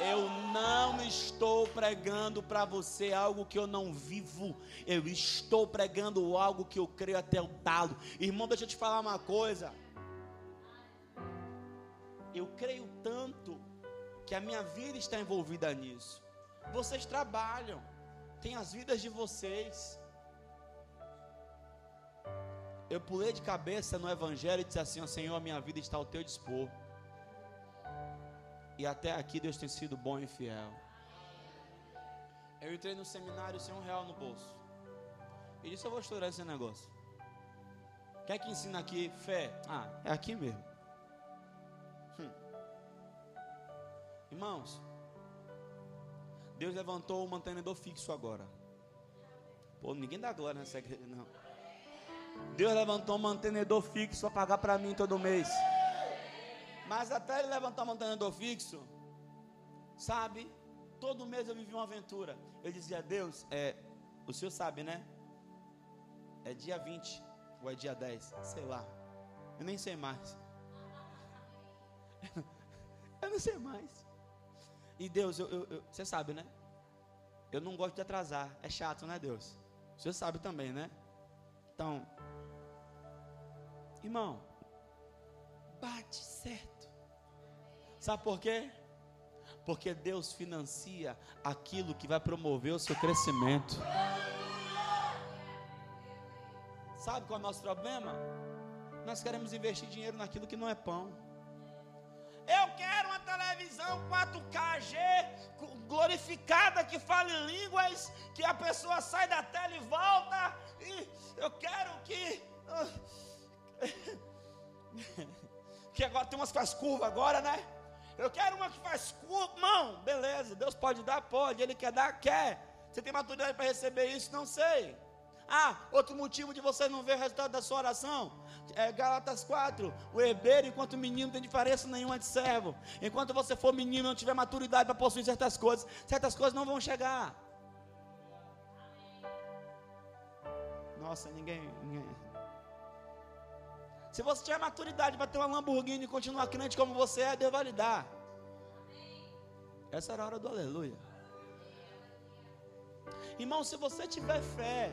Eu não estou pregando para você algo que eu não vivo. Eu estou pregando algo que eu creio até o talo. Irmão, deixa eu te falar uma coisa. Eu creio tanto que a minha vida está envolvida nisso. Vocês trabalham, tem as vidas de vocês. Eu pulei de cabeça no Evangelho e disse assim: Senhor, a minha vida está ao teu dispor. E até aqui Deus tem sido bom e fiel. Eu entrei no seminário sem um real no bolso. E disse: Eu vou estourar esse negócio. Quer que ensina aqui fé? Ah, é aqui mesmo. Hum. Irmãos, Deus levantou o mantenedor fixo agora. Pô, ninguém dá glória nessa igreja, não. Deus levantou um mantenedor fixo para pagar para mim todo mês. Mas até ele levantar o mantenedor fixo, sabe? Todo mês eu vivi uma aventura. Eu dizia, Deus, é, o senhor sabe, né? É dia 20 ou é dia 10? Sei lá. Eu nem sei mais. eu não sei mais. E Deus, eu, eu, eu, você sabe, né? Eu não gosto de atrasar. É chato, né, Deus? O senhor sabe também, né? Então, irmão, bate certo. Sabe por quê? Porque Deus financia aquilo que vai promover o seu crescimento. Sabe qual é o nosso problema? Nós queremos investir dinheiro naquilo que não é pão. Eu quero uma televisão 4KG glorificada que fale línguas, que a pessoa sai da tela e volta. E eu quero que que agora tem umas que faz curva agora, né? Eu quero uma que faz curva, mão, beleza, Deus pode dar, pode, Ele quer dar, quer. Você tem maturidade para receber isso? Não sei. Ah, outro motivo de você não ver o resultado da sua oração é Galatas 4. O herdeiro, enquanto menino, tem diferença nenhuma de servo. Enquanto você for menino, não tiver maturidade para possuir certas coisas, certas coisas não vão chegar. Nossa, ninguém, ninguém. Se você tiver maturidade para ter uma Lamborghini e continuar crente como você é, Deus vai lhe dar. Essa era a hora do aleluia. Irmão, se você tiver fé,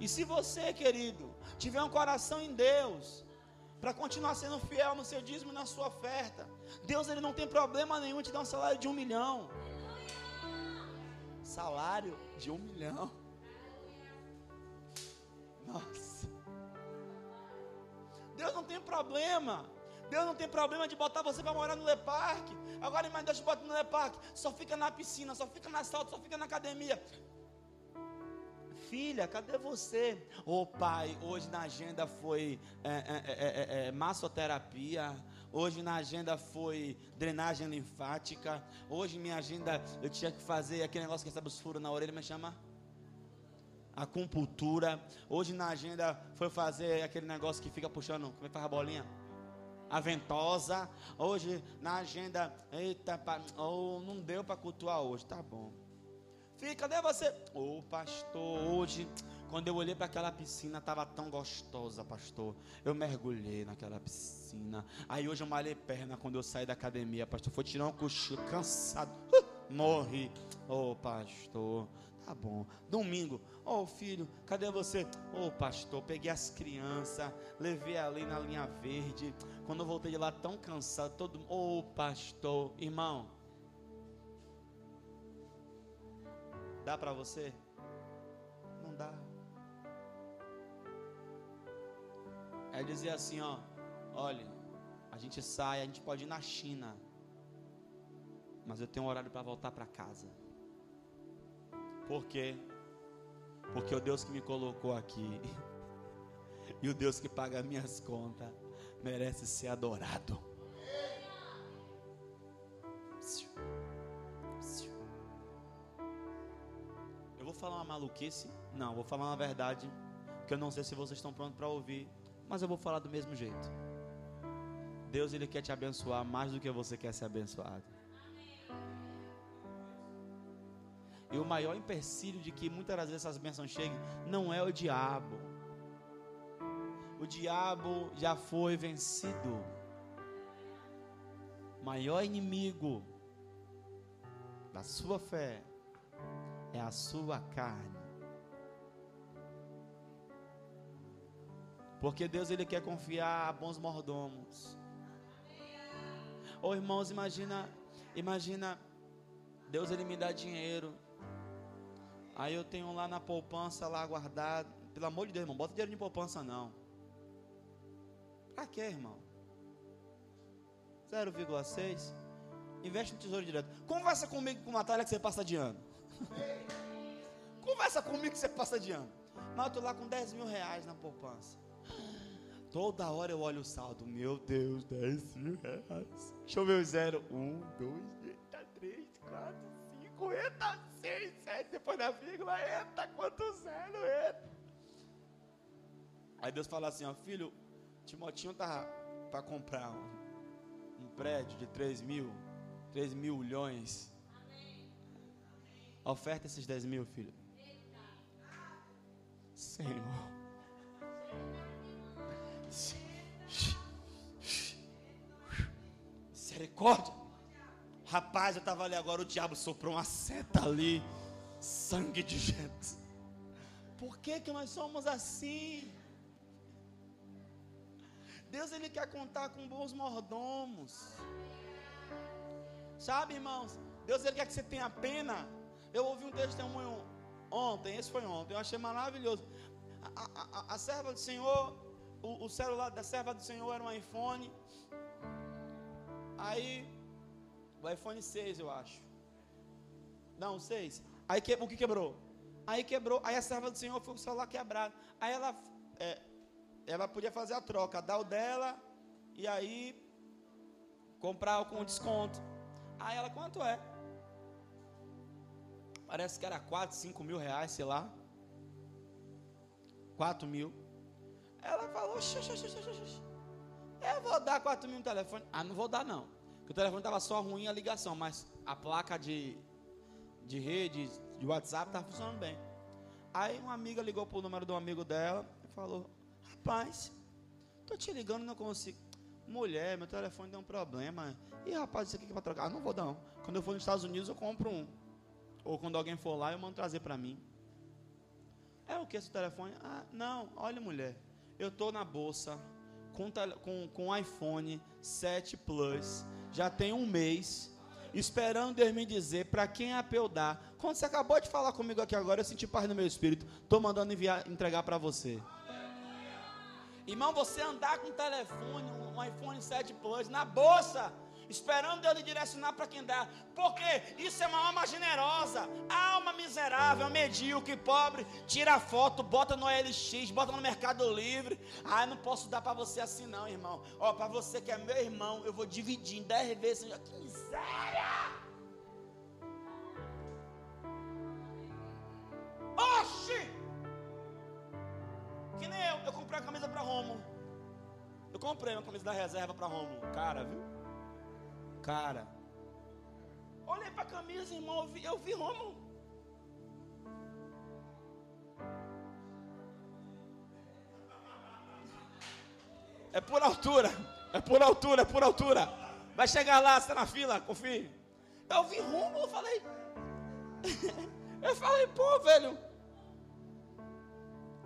e se você, querido, tiver um coração em Deus, para continuar sendo fiel no seu dízimo e na sua oferta, Deus ele não tem problema nenhum de dar um salário de um milhão. Salário de um milhão. Nossa. Deus não tem problema. Deus não tem problema de botar você para morar no Le Parque. Agora imagina Deus te bota no Le Parque, só fica na piscina, só fica na salto, só fica na academia. Filha, cadê você? Ô oh, pai, hoje na agenda foi é, é, é, é, massoterapia. Hoje na agenda foi drenagem linfática. Hoje minha agenda eu tinha que fazer aquele negócio que recebe os furos na orelha, me chama acupuntura. Hoje na agenda foi fazer aquele negócio que fica puxando, como é que faz a bolinha? A ventosa. Hoje na agenda, eita, oh, não deu para cultuar hoje, tá bom. Fica, cadê você? Ô oh, pastor, hoje, quando eu olhei para aquela piscina, estava tão gostosa, pastor. Eu mergulhei naquela piscina. Aí hoje eu malhei perna quando eu saí da academia, pastor. Foi tirar um cochilo, cansado. Uh, morri. Ô oh, pastor, tá bom. Domingo, ô oh, filho, cadê você? Ô oh, pastor, peguei as crianças, levei ali na linha verde. Quando eu voltei de lá tão cansado, todo. Ô pastor, irmão. Dá para você? Não dá. É dizer assim, ó, olha, a gente sai, a gente pode ir na China, mas eu tenho um horário para voltar para casa. Por quê? Porque o Deus que me colocou aqui e o Deus que paga minhas contas merece ser adorado. falar uma maluquice? Não, vou falar uma verdade que eu não sei se vocês estão prontos para ouvir, mas eu vou falar do mesmo jeito. Deus ele quer te abençoar mais do que você quer ser abençoado. E o maior empecilho de que muitas das vezes essas bênçãos cheguem não é o diabo. O diabo já foi vencido. O maior inimigo da sua fé é a sua carne. Porque Deus ele quer confiar a bons mordomos. Ou oh, irmãos, imagina, imagina Deus ele me dá dinheiro. Aí eu tenho lá na poupança lá guardado. Pelo amor de Deus, irmão, bota dinheiro em poupança não. Pra quê, irmão? 0,6. Investe no tesouro direto. Conversa comigo com uma talha que você passa de ano. Conversa comigo que você passa de ano. Mas eu estou lá com 10 mil reais na poupança. Toda hora eu olho o saldo. Meu Deus, 10 mil reais. Deixa eu ver o zero. 1, 2, 3, 4, 5, eita, 6, 7. Depois da vírgula, eita, quanto zero, eita. Aí Deus fala assim: ó, filho, Timotinho tá para comprar um, um prédio de 3 mil, 3 mil milhões. Oferta esses 10 mil, filho. Senhor. Misericórdia. Rapaz, eu estava ali agora, o diabo soprou uma seta ali. Sangue de gente. Por que, que nós somos assim? Deus ele quer contar com bons mordomos. Sabe, irmãos? Deus ele quer que você tenha pena eu ouvi um testemunho ontem, esse foi ontem, eu achei maravilhoso. A, a, a serva do Senhor, o, o, celular da serva do Senhor era um iPhone. Aí, o iPhone 6, eu acho. Não, 6. Aí que, o que quebrou? Aí quebrou, aí a serva do Senhor foi com o celular quebrado. Aí ela, é, ela podia fazer a troca, dar o dela e aí comprar com desconto. Aí ela, quanto é? Parece que era 4, 5 mil reais, sei lá. 4 mil. Ela falou: xux, xux, xux, Eu vou dar 4 mil no telefone. Ah, não vou dar não. Porque o telefone estava só ruim a ligação, mas a placa de, de rede, de WhatsApp, estava funcionando bem. Aí uma amiga ligou para o número do amigo dela e falou: Rapaz, tô te ligando, não consigo. Mulher, meu telefone deu um problema. E rapaz, isso aqui que vai trocar? Ah, não vou dar não. Quando eu for nos Estados Unidos, eu compro um. Ou quando alguém for lá, eu mando trazer para mim. É o que esse telefone? Ah, não, olha mulher, eu estou na bolsa com, com, com iPhone 7 Plus, já tem um mês, esperando Deus me dizer para quem é eu dar. Quando você acabou de falar comigo aqui agora, eu senti paz no meu espírito, estou mandando enviar, entregar para você. Irmão, você andar com um telefone, um iPhone 7 Plus na bolsa, esperando Deus lhe direcionar para quem dá. Porque isso é uma alma generosa, alma miserável, medíocre, pobre. Tira foto, bota no LX, bota no Mercado Livre. Ah, não posso dar para você assim, não, irmão. Ó, para você que é meu irmão, eu vou dividir em 10 vezes. Que miséria! Oxi! Que nem eu, eu comprei a camisa para Romo. Eu comprei uma camisa da reserva para Romo. Cara, viu? Cara. Olhei para a camisa, irmão, eu vi, eu vi Romo. É por altura. É por altura, é por altura. Vai chegar lá, você tá na fila, confie. Eu vi Romo, eu falei. eu falei, pô, velho.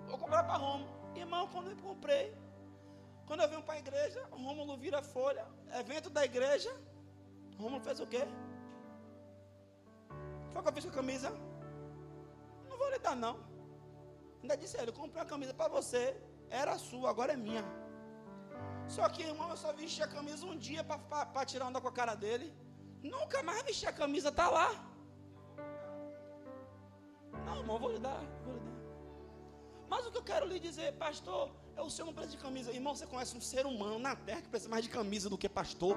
Vou comprar para Romulo. Irmão, quando eu comprei, quando eu vim para a igreja, Rômulo vira folha. Evento da igreja. Rômulo fez o quê? Foi que eu fiz com a camisa? Não vou lhe dar, não. Ainda disse ele, comprei a camisa para você. Era sua, agora é minha. Só que, irmão, eu só vesti a camisa um dia para tirar onda com a cara dele. Nunca mais vesti a camisa, tá lá. Não, irmão, vou lhe dar, vou lhe dar. Mas o que eu quero lhe dizer, pastor, é o senhor não precisa de camisa. Irmão, você conhece um ser humano na terra que precisa mais de camisa do que pastor?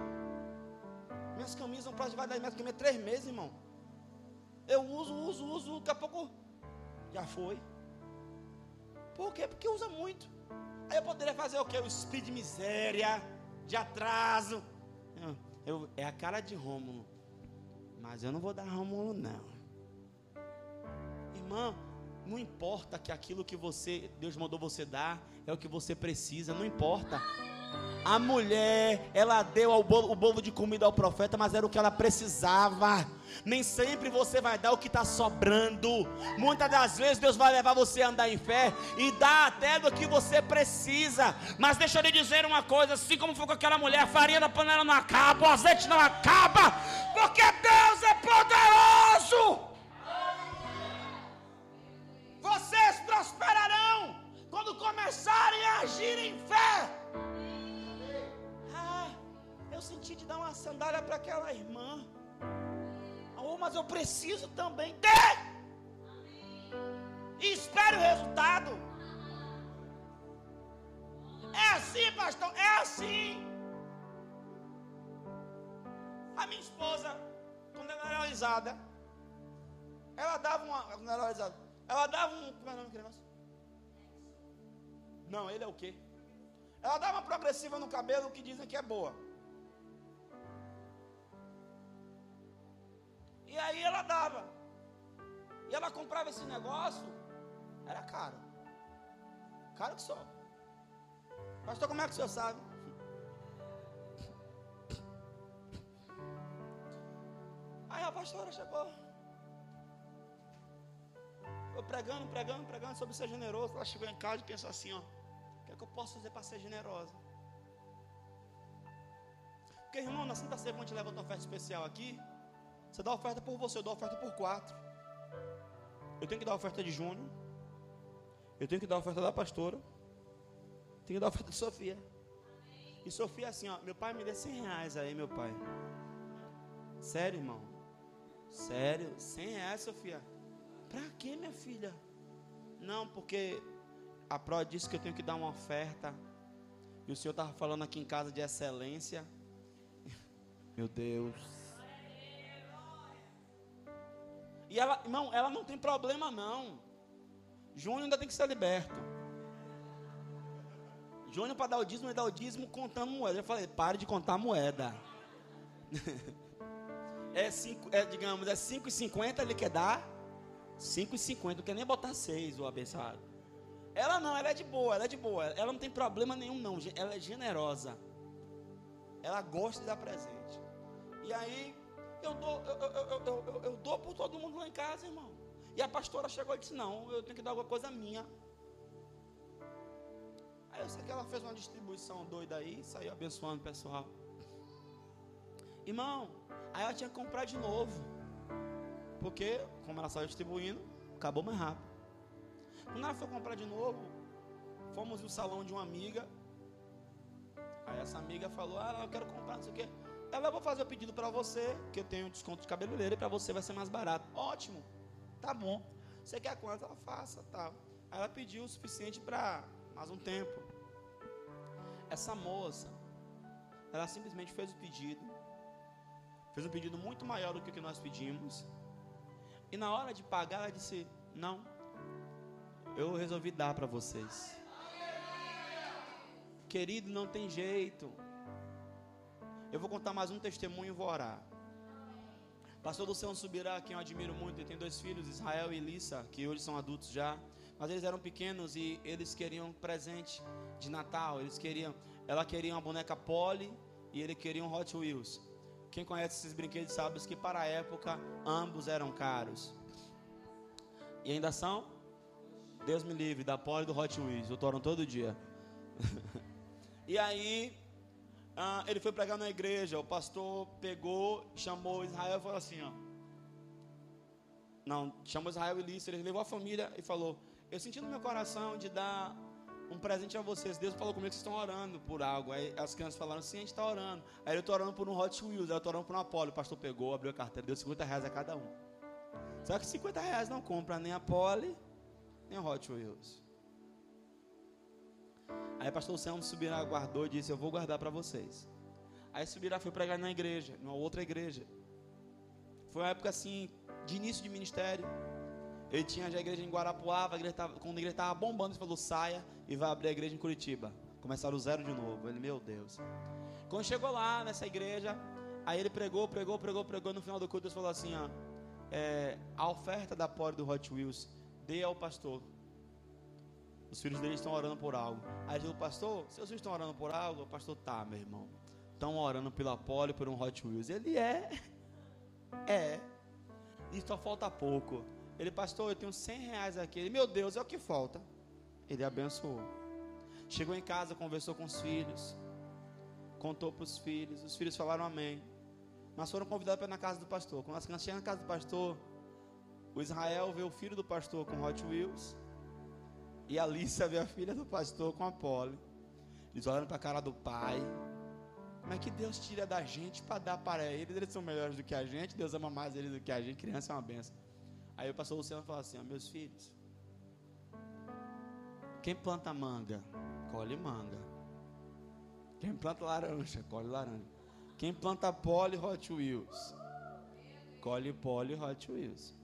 Minhas camisas não podem vai dar mais que três meses, irmão. Eu uso, uso, uso, daqui a pouco já foi. Por quê? Porque usa muito. Aí eu poderia fazer o quê? O speed de miséria, de atraso. Eu, é a cara de Rômulo. Mas eu não vou dar Rômulo, não. Irmão, não importa que aquilo que você Deus mandou você dar é o que você precisa, não importa. A mulher, ela deu bolo, o bolo de comida ao profeta, mas era o que ela precisava. Nem sempre você vai dar o que está sobrando. Muitas das vezes Deus vai levar você a andar em fé e dar até do que você precisa. Mas deixa eu lhe dizer uma coisa: assim como foi com aquela mulher, a farinha da panela não acaba, o azeite não acaba, porque Deus é poderoso. Vocês prosperarão quando começarem a agir em fé. Eu senti de dar uma sandália para aquela irmã. Oh, mas eu preciso também ter. E espere o resultado. É assim, pastor, é assim. A minha esposa, quando ela era alisada, ela dava uma. Quando ela era alisada, ela dava um. Como é o nome negócio? Não, ele é o quê? Ela dava uma progressiva no cabelo que dizem que é boa. E aí ela dava. E ela comprava esse negócio. Era caro. Caro que só. Pastor, como é que o senhor sabe? Aí a pastora chegou. Eu pregando, pregando, pregando sobre ser generoso. Ela chegou em casa e pensou assim: ó, o que é que eu posso fazer para ser generosa? Porque, irmão, na Santa Ceia, a gente leva uma oferta especial aqui, você dá oferta por você, eu dou oferta por quatro. Eu tenho que dar oferta de Júnior. Eu tenho que dar oferta da pastora. Tenho que dar oferta de Sofia. E Sofia assim, ó, meu pai me dê 100 reais aí, meu pai. Sério, irmão? Sério? 100 reais, Sofia? Para quê, minha filha? Não, porque a Pro disse que eu tenho que dar uma oferta. E o Senhor estava falando aqui em casa de excelência. Meu Deus. E ela, irmão, ela não tem problema não. Júnior ainda tem que ser liberto. Júnior para dar o dízimo, ele dá o dízimo contando moeda. Eu falei, pare de contar moeda. é, cinco, é, digamos, é 5,50 ele quer dar. 5,50, não quer nem botar 6, o abençoado. Ela não, ela é de boa, ela é de boa. Ela não tem problema nenhum, não. Ela é generosa. Ela gosta de dar presente. E aí, eu dou, eu, eu, eu, dou por todo mundo lá em casa, irmão. E a pastora chegou e disse: Não, eu tenho que dar alguma coisa minha. Aí eu sei que ela fez uma distribuição doida aí, saiu abençoando o pessoal. Irmão, aí ela tinha que comprar de novo. Porque, como ela saiu distribuindo, acabou mais rápido. Quando ela foi comprar de novo, fomos no salão de uma amiga Aí essa amiga falou: Ah, eu quero comprar, não sei o quê. Ela, eu vou fazer o pedido para você, que eu tenho um desconto de cabeleireiro e para você vai ser mais barato. Ótimo, tá bom. Você quer quanto? Ela faça, tal. Aí ela pediu o suficiente para mais um tempo. Essa moça, ela simplesmente fez o pedido, fez um pedido muito maior do que o que nós pedimos. E na hora de pagar, ela disse: Não, eu resolvi dar para vocês. Querido, não tem jeito. Eu vou contar mais um testemunho e vou orar. Pastor Luciano Subirá, quem eu admiro muito, ele tem dois filhos, Israel e Elissa, que hoje são adultos já. Mas eles eram pequenos e eles queriam presente de Natal. Eles queriam, ela queria uma boneca Polly e ele queria um Hot Wheels. Quem conhece esses brinquedos sabe que para a época ambos eram caros. E ainda são? Deus me livre, da Polly do Hot Wheels. Eu toram todo dia. e aí, ah, ele foi pregar na igreja. O pastor pegou, chamou Israel e falou assim: ó. Não, chamou Israel e Lícia. Ele levou a família e falou: Eu senti no meu coração de dar um presente a vocês. Deus falou comigo que vocês estão orando por algo. Aí as crianças falaram: Sim, a gente está orando. Aí eu estou orando por um Hot Wheels. Aí eu estou orando por um Apollo. O pastor pegou, abriu a carteira, deu 50 reais a cada um. Só que 50 reais não compra nem a Pole, nem o Hot Wheels. Aí o pastor Luciano Subirá guardou e disse: Eu vou guardar para vocês. Aí Subirá foi pregar na igreja, numa outra igreja. Foi uma época assim, de início de ministério. Ele tinha já a igreja em Guarapuava, a igreja tava, quando a igreja estava bombando, ele falou: saia e vai abrir a igreja em Curitiba. Começaram o zero de novo. Ele, meu Deus. Quando chegou lá nessa igreja, aí ele pregou, pregou, pregou, pregou. No final do culto, Deus falou assim: ó, é, a oferta da Pore do Hot Wheels, dê ao pastor. Os filhos dele estão orando por algo. Aí ele o pastor, seus filhos estão orando por algo? O pastor, tá, meu irmão. Estão orando pela Pole por um Hot Wheels. Ele é. É. E só falta pouco. Ele, pastor, eu tenho 100 reais aqui. Ele, meu Deus, é o que falta. Ele abençoou. Chegou em casa, conversou com os filhos. Contou para os filhos. Os filhos falaram amém. Mas foram convidados para ir na casa do pastor. Quando as crianças na casa do pastor, o Israel vê o filho do pastor com Hot Wheels. E a Alícia vê a filha do pastor com a Polly. Eles olham para a cara do pai. Como é que Deus tira da gente para dar para eles? Eles são melhores do que a gente. Deus ama mais eles do que a gente. Criança é uma benção. Aí o pastor Luciano fala assim: Meus filhos, quem planta manga, colhe manga. Quem planta laranja, colhe laranja. Quem planta pole Hot Wheels, colhe pole Hot Wheels.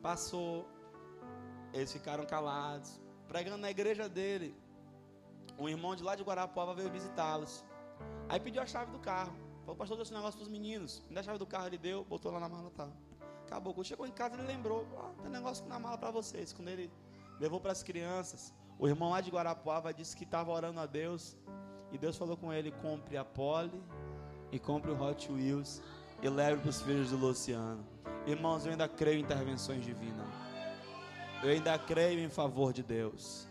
Passou, eles ficaram calados, pregando na igreja dele. Um irmão de lá de Guarapuava veio visitá-los. Aí pediu a chave do carro. Falou, pastor, deu esse negócio para os meninos. Me dá a chave do carro, ele deu, botou lá na mala, tá. Acabou. Quando chegou em casa, ele lembrou, ah, tem negócio na mala para vocês. Quando ele levou para as crianças, o irmão lá de Guarapuava disse que estava orando a Deus. E Deus falou com ele: compre a Pole e compre o Hot Wheels e leve para os filhos do Luciano. Irmãos, eu ainda creio em intervenções divinas. Eu ainda creio em favor de Deus.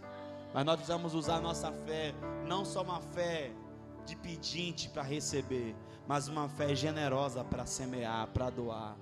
Mas nós precisamos usar nossa fé, não só uma fé de pedinte para receber, mas uma fé generosa para semear, para doar.